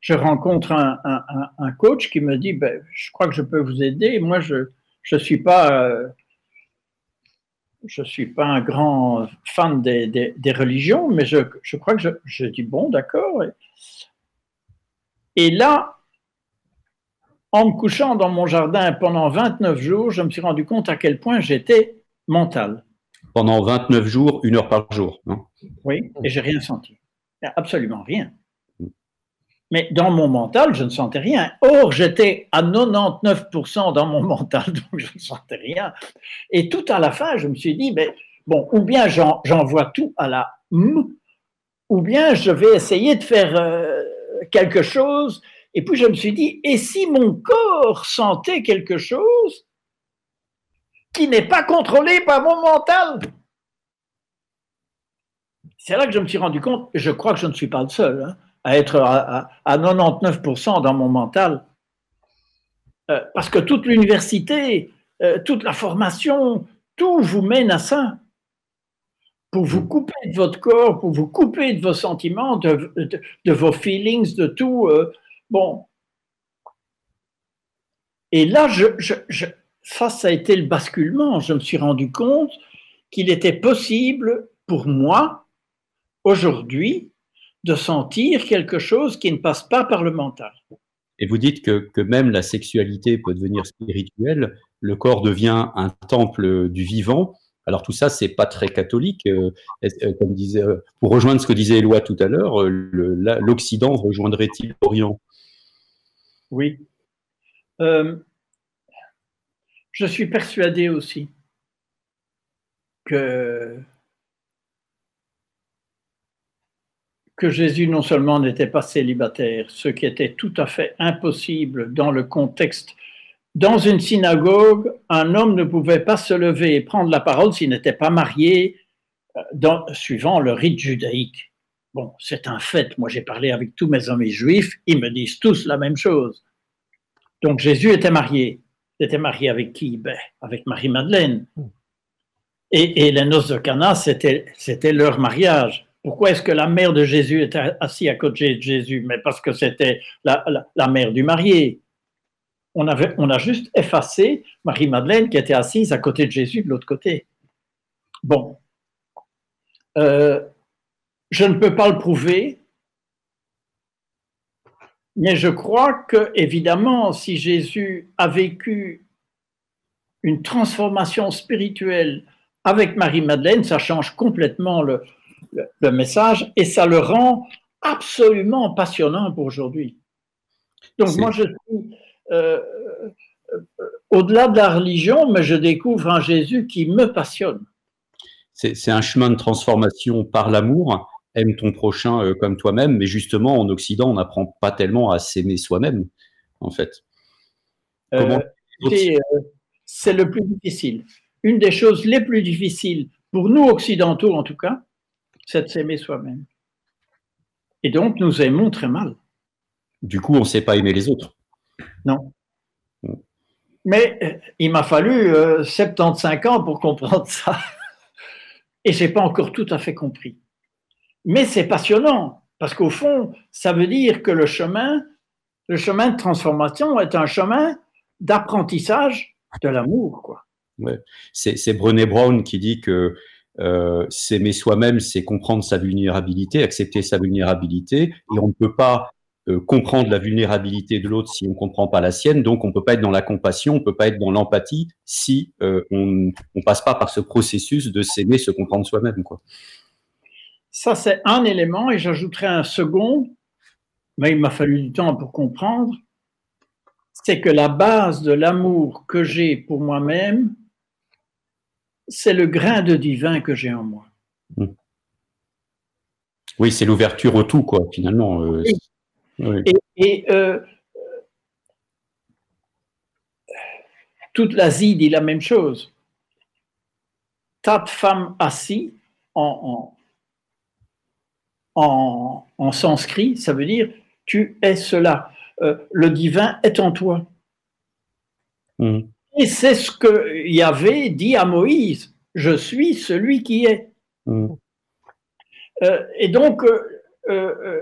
je rencontre un, coach qui me dit ben, Je crois que je peux vous aider. Moi, je ne suis pas. Je suis pas un grand fan des, des, religions, mais je, je, crois que je, je dis bon, d'accord. Et là, en me couchant dans mon jardin pendant 29 jours, je me suis rendu compte à quel point j'étais mental. Pendant 29 jours, une heure par jour, non? Oui, et j'ai rien senti. Absolument rien. Mais dans mon mental, je ne sentais rien. Or, j'étais à 99% dans mon (laughs) mental, donc je ne sentais rien. Et tout à la fin, je me suis dit, mais bon, ou bien j'envoie tout à la M, ou bien je vais essayer de faire euh, quelque chose. Et puis je me suis dit, et si mon corps sentait quelque chose qui n'est pas contrôlé par mon mental? C'est là que je me suis rendu compte, je crois que je ne suis pas le seul, hein, à être à, 99% dans mon mental. Euh, parce que toute l'université, euh, toute la formation, tout vous mène à ça pour vous couper de votre corps, pour vous couper de vos sentiments, de, vos feelings, de tout. Euh, bon. Et là, je, ça, ça a été le basculement. Je me suis rendu compte qu'il était possible pour moi, aujourd'hui, de sentir quelque chose qui ne passe pas par le mental. Et vous dites que, que même la sexualité peut devenir spirituelle, le corps devient un temple du vivant Alors tout ça, c'est pas très catholique. comme disait, pour rejoindre ce que disait Éloi tout à l'heure, l'Occident rejoindrait-il l'Orient? Oui. je suis persuadé aussi que que Jésus non seulement n'était pas célibataire, ce qui était tout à fait impossible dans le contexte. Dans une synagogue, un homme ne pouvait pas se lever et prendre la parole s'il n'était pas marié, euh, dans, suivant le rite judaïque. Bon, c'est un fait. Moi, j'ai parlé avec tous mes amis juifs, ils me disent tous la même chose. Donc, Jésus était marié. Il était marié avec qui? Ben, Avec Marie-Madeleine. Et, et les noces de Cana, c'était leur mariage. Pourquoi est-ce que la mère de Jésus était assise à côté de Jésus? Mais parce que c'était la, mère du marié. On, a juste effacé Marie-Madeleine qui était assise à côté de Jésus de l'autre côté. Bon. Euh, je ne peux pas le prouver, mais je crois que, évidemment, si Jésus a vécu une transformation spirituelle avec Marie-Madeleine, ça change complètement le, le, message et ça le rend absolument passionnant pour aujourd'hui. Donc moi, je suis euh, euh, au-delà de la religion, mais je découvre un Jésus qui me passionne. C'est un chemin de transformation par l'amour. Aime ton prochain euh, comme toi-même, mais justement, en Occident, on n'apprend pas tellement à s'aimer soi-même, en fait. c'est le plus difficile. Une des choses les plus difficiles, pour nous occidentaux en tout cas, c'est de s'aimer soi-même. Et donc, nous aimons très mal. Du coup, on ne sait pas aimer les autres. Non. Mais euh, il m'a fallu 75 euh, ans pour comprendre ça. Et je n'ai pas encore tout à fait compris. Mais c'est passionnant, parce qu'au fond, ça veut dire que le chemin, le chemin de transformation est un chemin d'apprentissage de l'amour. Quoi. C'est Brené Brown qui dit que euh, s'aimer soi-même, c'est comprendre sa vulnérabilité, accepter sa vulnérabilité, et on ne peut pas euh, comprendre la vulnérabilité de l'autre si on ne comprend pas la sienne, donc on ne peut pas être dans la compassion, on ne peut pas être dans l'empathie si euh, on ne passe pas par ce processus de s'aimer, se comprendre soi-même. Ça, c'est un élément, et j'ajouterai un second, mais il m'a fallu du temps pour comprendre, c'est que la base de l'amour que j'ai pour moi-même, c'est le grain de divin que j'ai en moi. Hmm. Oui, c'est l'ouverture au tout, quoi, finalement. Euh, et, euh, toute l'Asie dit la même chose. Tat femme assis en, en, en, sanskrit, ça veut dire tu es cela. Euh, le divin est en toi. Hmm. Et c'est ce que Yahvé dit à Moïse, je suis celui qui est. Mm. Euh, et donc, euh, euh,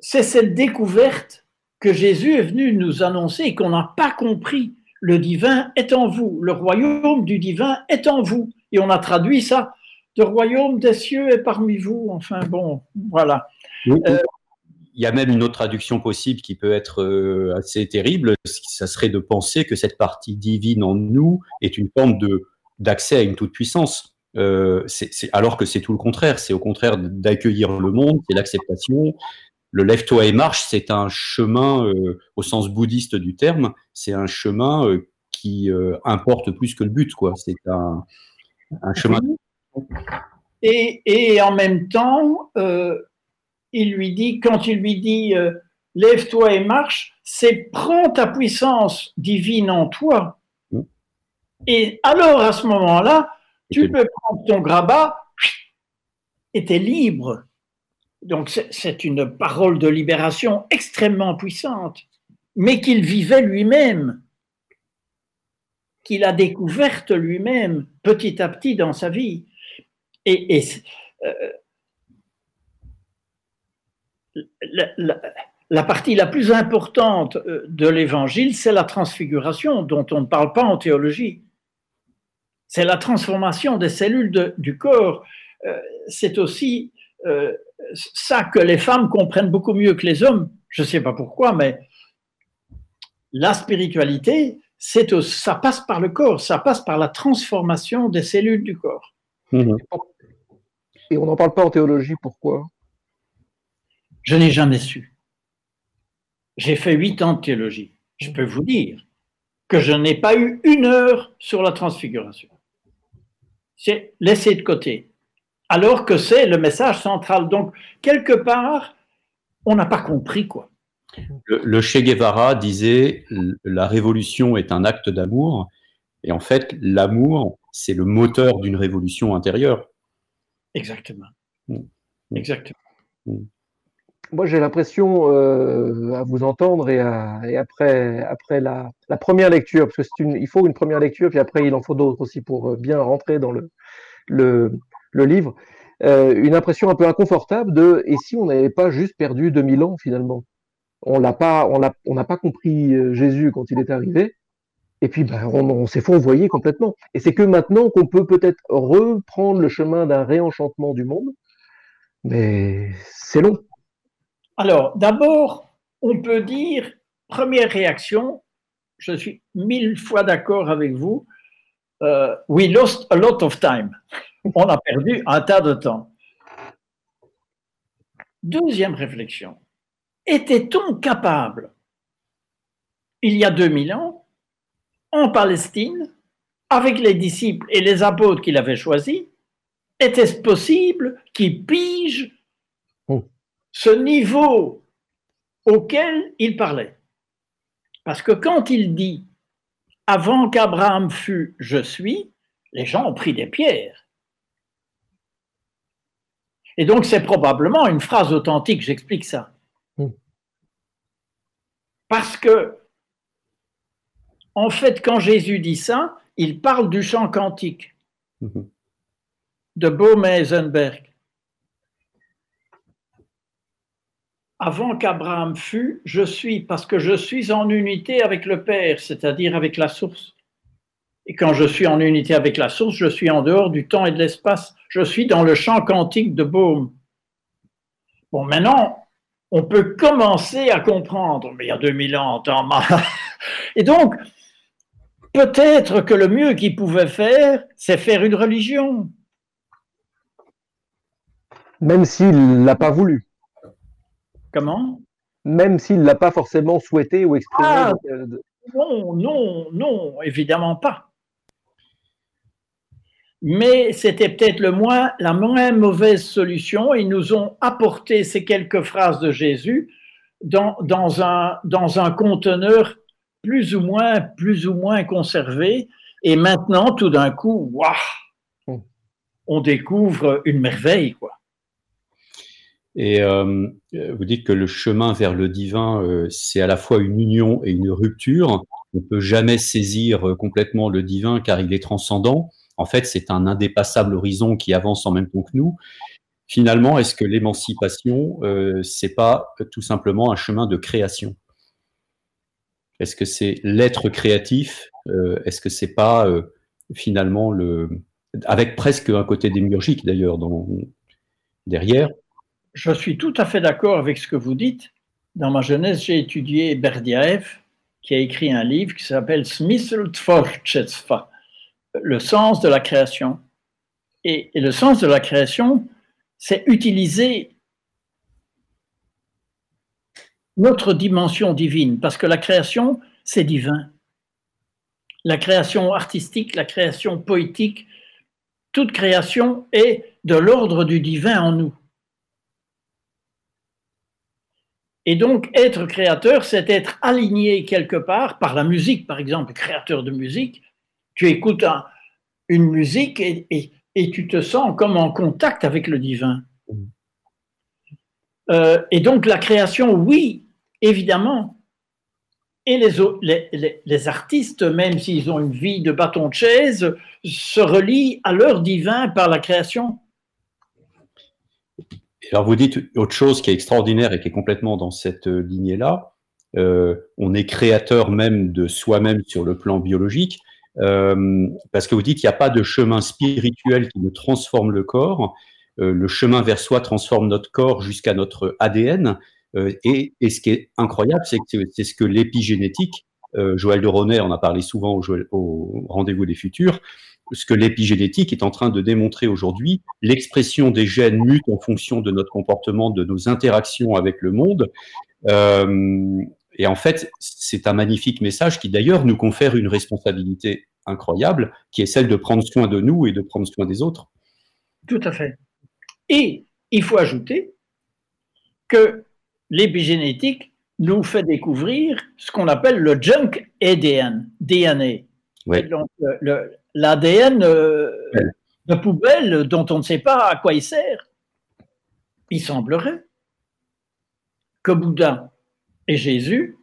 c'est cette découverte que Jésus est venu nous annoncer et qu'on n'a pas compris. Le divin est en vous, le royaume du divin est en vous. Et on a traduit ça, le royaume des cieux est parmi vous. Enfin bon, voilà il y a même une autre traduction possible qui peut être euh, assez terrible. Ça serait de penser que cette partie divine en nous est une forme d'accès à une toute puissance. Euh, alors que c'est tout le contraire. C'est au contraire d'accueillir le monde, c'est l'acceptation. Le lève-toi et marche, c'est un chemin euh, au sens bouddhiste du terme. C'est un chemin qui importe plus que le but. C'est un, chemin. Et, en même temps, il lui dit, quand il lui dit euh, lève-toi et marche, c'est prends ta puissance divine en toi. Mm. Et alors à ce moment-là, tu peux prendre ton grabat et tu es libre. Donc c'est une parole de libération extrêmement puissante, mais qu'il vivait lui-même, qu'il a découverte lui-même petit à petit dans sa vie. Et, euh, la, partie la plus importante euh, de l'évangile, c'est la transfiguration, dont on ne parle pas en théologie. C'est la transformation des cellules du corps. Euh, c'est aussi euh, ça que les femmes comprennent beaucoup mieux que les hommes. Je ne sais pas pourquoi, mais la spiritualité, ça passe par le corps, ça passe par la transformation des cellules du corps. Mhm. Et on n'en parle pas en théologie, pourquoi? Je n'ai jamais su. J'ai fait huit ans de théologie. Je peux vous dire que je n'ai pas eu une heure sur la transfiguration. C'est laissé de côté. Alors que c'est le message central. Donc, quelque part, on n'a pas compris quoi. Le, Che Guevara disait la révolution est un acte d'amour, et en fait, l'amour, c'est le moteur d'une révolution intérieure. Exactement. Mm. Exactement. Mm. Moi, j'ai l'impression, euh, à vous entendre et, après, après la, première lecture, parce que une, il faut une première lecture, puis après, il en faut d'autres aussi pour euh, bien rentrer dans le, le, livre, euh, une impression un peu inconfortable de et si on n'avait pas juste perdu 2000 ans finalement? On l'a pas, on on n'a pas compris Jésus quand il est arrivé, et puis ben, on, on s'est fourvoyé complètement. Et c'est que maintenant qu'on peut peut-être reprendre le chemin d'un réenchantement du monde, mais c'est long. Alors, d'abord, on peut dire, première réaction, je suis mille fois d'accord avec vous, euh, we lost a lot of time. On a perdu un tas de temps. Deuxième réflexion, était-on capable, il y a 2000 ans, en Palestine, avec les disciples et les apôtres qu'il avait choisis, était-ce possible qu'ils pigent ce niveau auquel il parlait. Parce que quand il dit avant qu'Abraham fût je suis, les gens ont pris des pierres. Et donc c'est probablement une phrase authentique, j'explique ça. Hmm. Parce que, en fait, quand Jésus dit ça, il parle du chant quantique hmm. de Baum avant qu'Abraham fût, je suis, parce que je suis en unité avec le Père, c'est-à-dire avec la source. Et quand je suis en unité avec la source, je suis en dehors du temps et de l'espace. Je suis dans le champ quantique de Baume. Bon, maintenant, on peut commencer à comprendre, mais il y a 2000 ans, temps (laughs) Et donc, peut-être que le mieux qu'il pouvait faire, c'est faire une religion. Même s'il ne l'a pas voulu. Comment? Même s'il ne l'a pas forcément souhaité ou exprimé. Ah, non, non, non, évidemment pas. Mais c'était peut-être le moins, la moins mauvaise solution. Ils nous ont apporté ces quelques phrases de Jésus dans, dans, un, dans un conteneur plus ou moins, plus ou moins conservé. Et maintenant, tout d'un coup, waouh, hmm. on découvre une merveille, quoi. Et euh, vous dites que le chemin vers le divin, euh, c'est à la fois une union et une rupture. On ne peut jamais saisir euh, complètement le divin car il est transcendant. En fait, c'est un indépassable horizon qui avance en même temps que nous. Finalement, est-ce que l'émancipation, euh, c'est pas tout simplement un chemin de création? Est-ce que c'est l'être créatif? Euh, Est-ce que c'est pas finalement le, avec presque un côté démiurgique d'ailleurs derrière, je suis tout à fait d'accord avec ce que vous dites. Dans ma jeunesse, j'ai étudié Berdiaev, qui a écrit un livre qui s'appelle Smysl Tvorchesva, le sens de la création. Et, et, le sens de la création, c'est utiliser notre dimension divine, parce que la création, c'est divin. La création artistique, la création poétique, toute création est de l'ordre du divin en nous. Et donc, être créateur, c'est être aligné quelque part par la musique, par exemple, créateur de musique. Tu écoutes une musique et, et, tu te sens comme en contact avec le divin. Euh, et donc, la création, oui, évidemment. Et les, les, les artistes, même s'ils ont une vie de bâton de chaise, se relient à leur divin par la création. Alors vous dites autre chose qui est extraordinaire et qui est complètement dans cette euh, lignée-là. Euh, on est créateur même de soi-même sur le plan biologique, euh, parce que vous dites qu'il n'y a pas de chemin spirituel qui ne transforme le corps. le chemin vers soi transforme notre corps jusqu'à notre ADN. Et, et, ce qui est incroyable, c'est que c'est ce que l'épigénétique euh, Joël de Ronet en a parlé souvent au, au rendez-vous des futurs, ce que l'épigénétique est en train de démontrer aujourd'hui, l'expression des gènes mute en fonction de notre comportement, de nos interactions avec le monde. Euh, et en fait, c'est un magnifique message qui d'ailleurs nous confère une responsabilité incroyable, qui est celle de prendre soin de nous et de prendre soin des autres. Tout à fait. Et il faut ajouter que l'épigénétique nous fait découvrir ce qu'on appelle le junk ADN, DNA. Donc, l'ADN euh, de poubelle dont on ne sait pas à quoi il sert. Il semblerait que Bouddha et Jésus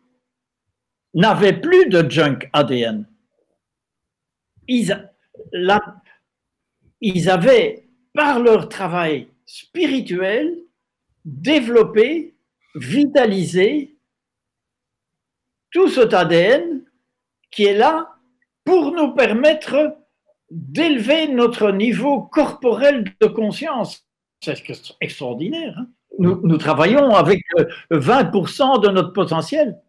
n'avaient plus de junk ADN. Ils, ils avaient, par leur travail spirituel, développé, vitalisé tout cet ADN qui est là pour nous permettre d'élever notre niveau corporel de conscience. C'est extraordinaire. Hein. nous, travaillons avec 20% euh, de notre potentiel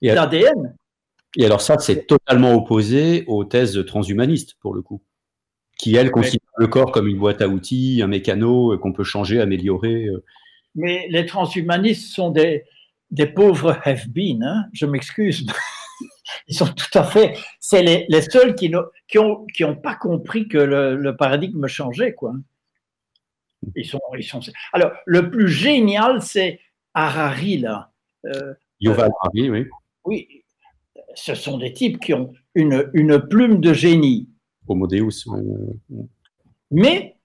d'ADN. Et alors ça, c'est totalement opposé aux thèses transhumanistes, pour le coup, qui, elles, considèrent le corps comme une boîte à outils, un mécano euh, qu'on peut changer, améliorer. Euh. Mais les transhumanistes sont des, des pauvres have-been, hein. je m'excuse. Ils sont tout à fait. C'est les, les, seuls qui n'ont qui ont, qui ont pas compris que le, le, paradigme changeait, quoi. Ils sont, ils sont. Alors, le plus génial, c'est Harari, là. Euh, Yuval Harari, oui. Oui, ce sont des types qui ont une, une plume de génie. Homo Deus. Mais,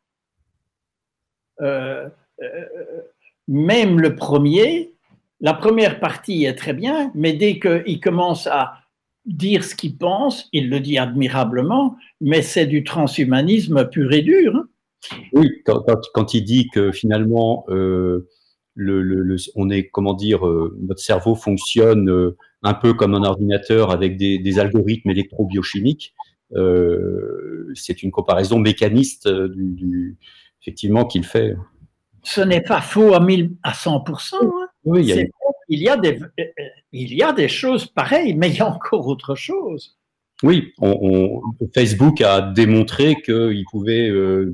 euh, euh, même le premier, la première partie est très bien, mais dès qu'il commence à dire ce qu'il pense, il le dit admirablement, mais c'est du transhumanisme pur et dur. Hein. Oui, quand, il dit que finalement, euh, le, on est, comment dire, euh, notre cerveau fonctionne euh, un peu comme un ordinateur avec des, algorithmes électrobiochimiques, c'est une comparaison mécaniste du, effectivement qu'il fait. Ce n'est pas faux à, 1000, à 100%. Hein. Oui, il y, a... il, y a des, il y a des choses pareilles, mais il y a encore autre chose. Oui, on, Facebook a démontré qu'il pouvait euh,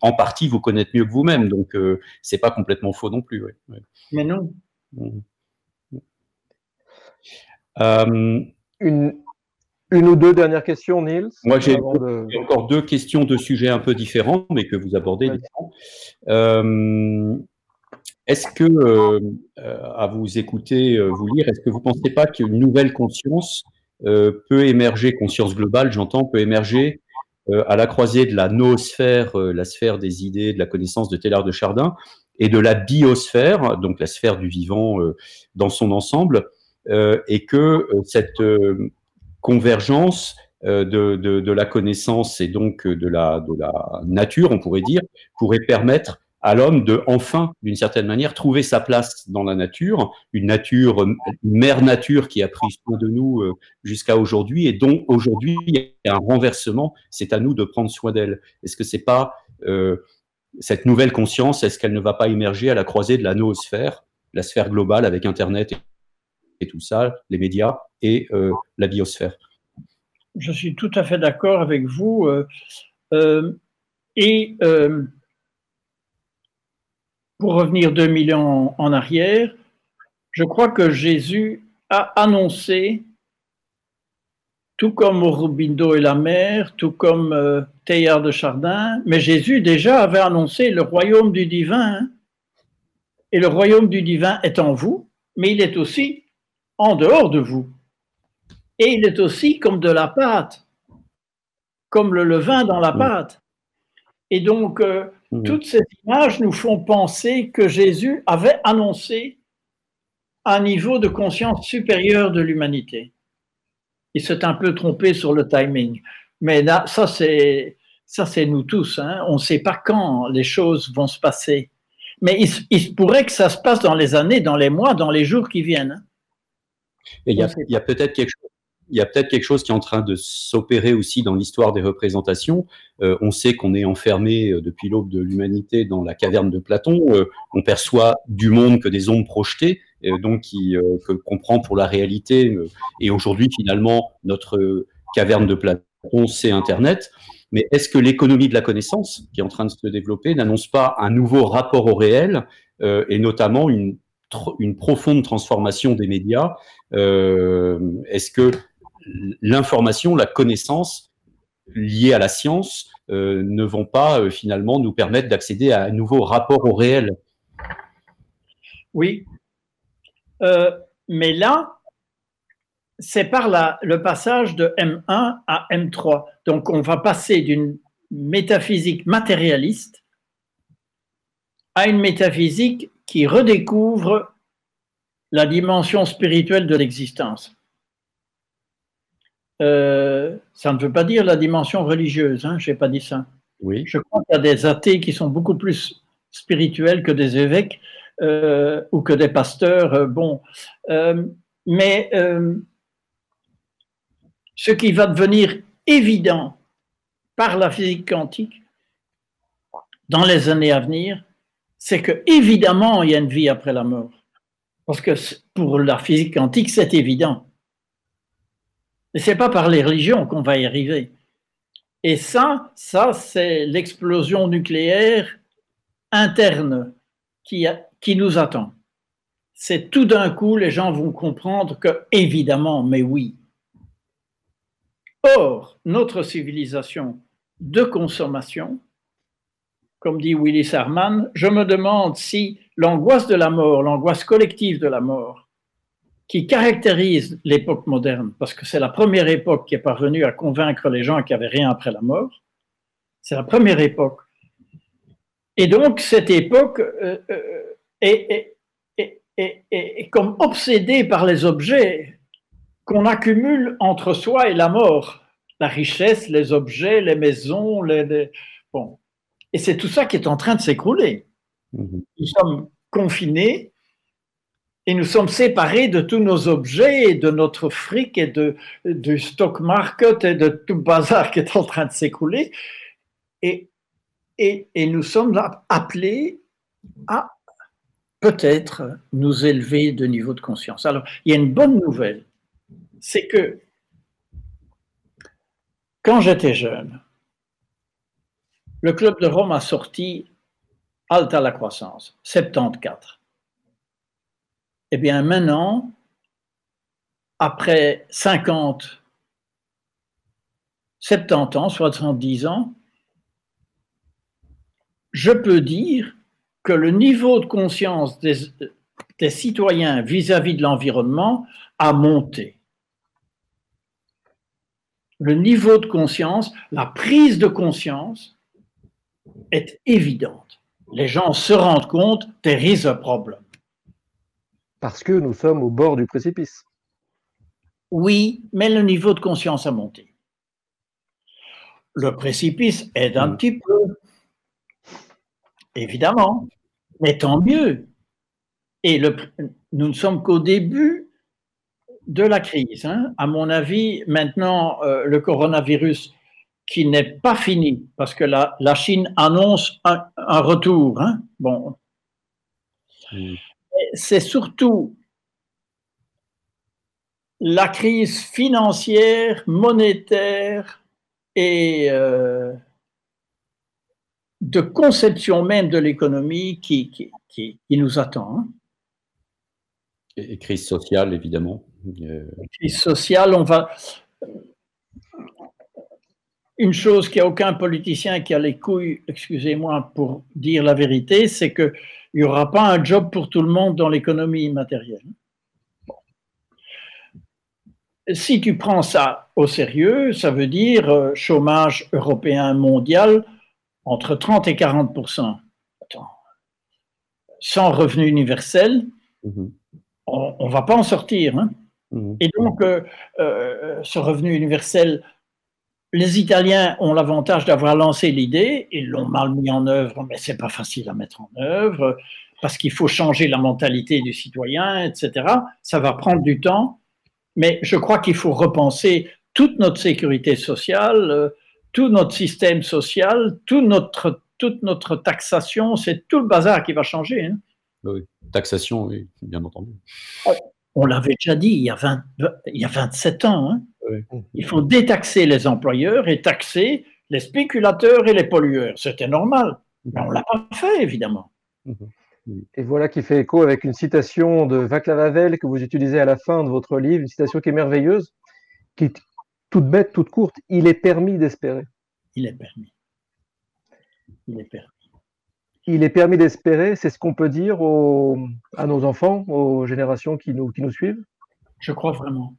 en partie vous connaître mieux que vous-même, donc euh, c'est pas complètement faux non plus. Mais non. Euh, une, une, ou deux dernières questions, Niels Moi, j'ai encore deux questions de sujets un peu différents, mais que vous abordez. Est-ce que, à vous écouter, vous lire, est-ce que vous ne pensez pas qu'une nouvelle conscience euh, peut émerger, conscience globale, j'entends, peut émerger euh, à la croisée de la noosphère, euh, la sphère des idées, de la connaissance de Taylor de Chardin, et de la biosphère, donc la sphère du vivant dans son ensemble, et que cette convergence de, de, la connaissance et donc de la nature, on pourrait dire, pourrait permettre à l'homme de enfin, d'une certaine manière, trouver sa place dans la nature, une nature, une mère nature qui a pris soin de nous euh, jusqu'à aujourd'hui et dont aujourd'hui il y a un renversement. C'est à nous de prendre soin d'elle. Est-ce que c'est pas euh, cette nouvelle conscience Est-ce qu'elle ne va pas émerger à la croisée de la noosphère, la sphère globale avec Internet et, tout ça, les médias et euh, la biosphère? Je suis tout à fait d'accord avec vous. et pour revenir 2000 ans en arrière, je crois que Jésus a annoncé, tout comme Aurobindo et la mer, tout comme euh, de Chardin, mais Jésus déjà avait annoncé le royaume du divin. Hein. et le royaume du divin est en vous, mais il est aussi en dehors de vous. Et il est aussi comme de la pâte, comme le levain dans la pâte. Et donc, euh, Mhm. Toutes ces images nous font penser que Jésus avait annoncé un niveau de conscience supérieur de l'humanité. Il s'est un peu trompé sur le timing. Mais là, ça, c'est, ça, c'est nous tous. Hein. On ne sait pas quand les choses vont se passer. Mais il, il, pourrait que ça se passe dans les années, dans les mois, dans les jours qui viennent. Hein. il y a, a peut-être quelque chose il y a peut-être quelque chose qui est en train de s'opérer aussi dans l'histoire des représentations. Euh, on sait qu'on est enfermé euh, depuis l'aube de l'humanité dans la caverne de Platon. Euh, on perçoit du monde que des ombres projetées. donc qui comprend pour la réalité. et aujourd'hui, finalement, notre caverne de Platon, c'est Internet. Mais est-ce que l'économie de la connaissance, qui est en train de se développer, n'annonce pas un nouveau rapport au réel et notamment une, une profonde transformation des médias? Est-ce que l'information, la connaissance liées à la science euh, ne vont pas euh, finalement nous permettre d'accéder à un nouveau rapport au réel. Oui, euh, mais là, c'est par le passage de M1 à M3. Donc on va passer d'une métaphysique matérialiste à une métaphysique qui redécouvre la dimension spirituelle de l'existence. Euh, ça ne veut pas dire la dimension religieuse, hein, je n'ai pas dit ça. Oui. Je crois qu'il y a des athées qui sont beaucoup plus spirituels que des évêques euh, ou que des pasteurs. Euh, bon, mais ce qui va devenir évident par la physique quantique dans les années à venir, c'est que évidemment il y a une vie après la mort. Parce que pour la physique quantique, c'est évident. Mais c'est pas par les religions qu'on va y arriver. Et ça, ça c'est l'explosion nucléaire interne qui, qui nous attend. C'est tout d'un coup, les gens vont comprendre que, évidemment, mais oui. Or, notre civilisation de consommation, comme dit Willy Sarman, je me demande si l'angoisse de la mort, l'angoisse collective de la mort, qui caractérise l'époque moderne, parce que c'est la première époque qui est parvenue à convaincre les gens qu'il n'y avait rien après la mort. C'est la première époque. Et donc, cette époque euh, euh, est, est, comme obsédée par les objets qu'on accumule entre soi et la mort. La richesse, les objets, les maisons, les, bon. Et c'est tout ça qui est en train de s'écrouler. Mmh Nous sommes confinés et nous sommes séparés de tous nos objets et de notre fric et de, du stock market et de tout bazar qui est en train de s'écouler. Et, et, et, nous sommes appelés à peut-être nous élever de niveau de conscience. Alors, il y a une bonne nouvelle, c'est que quand j'étais jeune, le Club de Rome a sorti Alta la croissance, 74. Eh bien, maintenant, après 50, 70 ans, 70 ans, je peux dire que le niveau de conscience des, citoyens vis-à-vis de l'environnement a monté. Le niveau de conscience, la prise de conscience est évidente. Les gens se rendent compte, there is a problem parce que nous sommes au bord du précipice. Oui, mais le niveau de conscience a monté. Le précipice aide un hmm. petit peu, évidemment, mais tant mieux. Et nous ne sommes qu'au début de la crise. Hein. À mon avis, maintenant, euh, le coronavirus, qui n'est pas fini, parce que la, Chine annonce un, retour. Hein. Bon. Hmm c'est surtout la crise financière, monétaire et euh, de conception même de l'économie qui, qui, nous attend. Hein. Et, crise sociale, évidemment. Euh, crise sociale, on va. Une chose qu'il n'y a aucun politicien qui a les couilles, excusez-moi, pour dire la vérité, c'est que il n'y aura pas un job pour tout le monde dans l'économie immatérielle. Si tu prends ça au sérieux, ça veut dire euh, chômage européen mondial entre 30 et 40% Sans revenu universel, mhm. on ne va pas en sortir. Hein. Mhm. Et donc, euh, euh, ce revenu universel, les Italiens ont l'avantage d'avoir lancé l'idée, ils l'ont mal mis en œuvre, mais c'est pas facile à mettre en œuvre parce qu'il faut changer la mentalité du citoyen, etc. Ça va prendre du temps, mais je crois qu'il faut repenser toute notre sécurité sociale, euh, tout notre système social, tout notre, toute notre taxation, c'est tout le bazar qui va changer. Hein. oui. Taxation, oui, bien entendu. On l'avait déjà dit il y a, 20, il y a 27 ans. Hein. Il faut détaxer les employeurs et taxer les spéculateurs et les pollueurs. C'était normal. Mais on ne l'a pas fait, évidemment. Et voilà qui fait écho avec une citation de Vaclav Havel que vous utilisez à la fin de votre livre, une citation qui est merveilleuse, qui est toute bête, toute courte. Il est permis d'espérer. Il est permis. Il est permis. Il est permis d'espérer, c'est ce qu'on peut dire à nos enfants, aux générations qui nous, qui nous suivent? Je crois vraiment.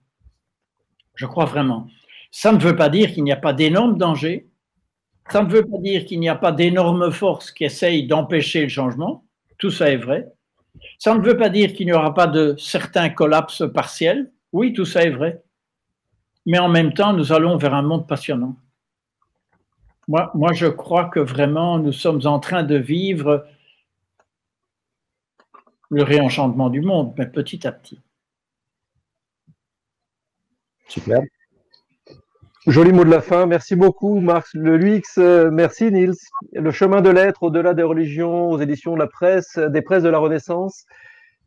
Je crois vraiment. Ça ne veut pas dire qu'il n'y a pas d'énormes dangers. Ça ne veut pas dire qu'il n'y a pas d'énormes forces qui essayent d'empêcher le changement. Tout ça est vrai. Ça ne veut pas dire qu'il n'y aura pas de certains collapses partiels. Oui, tout ça est vrai. Mais en même temps, nous allons vers un monde passionnant. Moi, moi, je crois que vraiment, nous sommes en train de vivre le réenchantement du monde, mais petit à petit. Super. Joli mot de la fin. Merci beaucoup, Marc Leluix. Merci, Niels. Le chemin de l'être au-delà des religions, aux éditions de la presse, des presses de la Renaissance.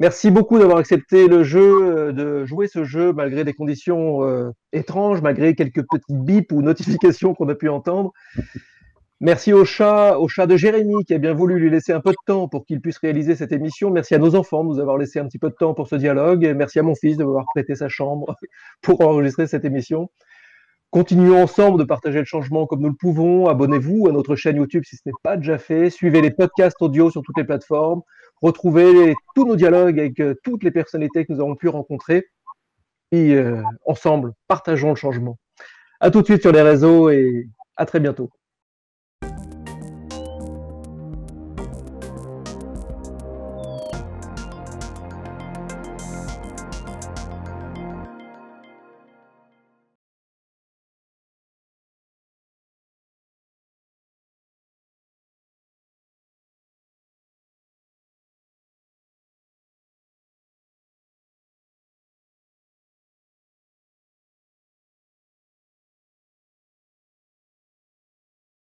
Merci beaucoup d'avoir accepté le jeu, de jouer ce jeu malgré des conditions euh, étranges, malgré quelques petits bips ou notifications qu'on a pu entendre. Merci au chat, au chat de Jérémy qui a bien voulu lui laisser un peu de temps pour qu'il puisse réaliser cette émission. Merci à nos enfants de nous avoir laissé un petit peu de temps pour ce dialogue. merci à mon fils de m'avoir prêté sa chambre (laughs) pour enregistrer cette émission. Continuons ensemble de partager le changement comme nous le pouvons. Abonnez-vous à notre chaîne YouTube si ce n'est pas déjà fait. Suivez les podcasts audio sur toutes les plateformes. Retrouvez tous nos dialogues avec euh, toutes les personnalités que nous avons pu rencontrer. Et euh, ensemble, partageons le changement. À tout de suite sur les réseaux et à très bientôt.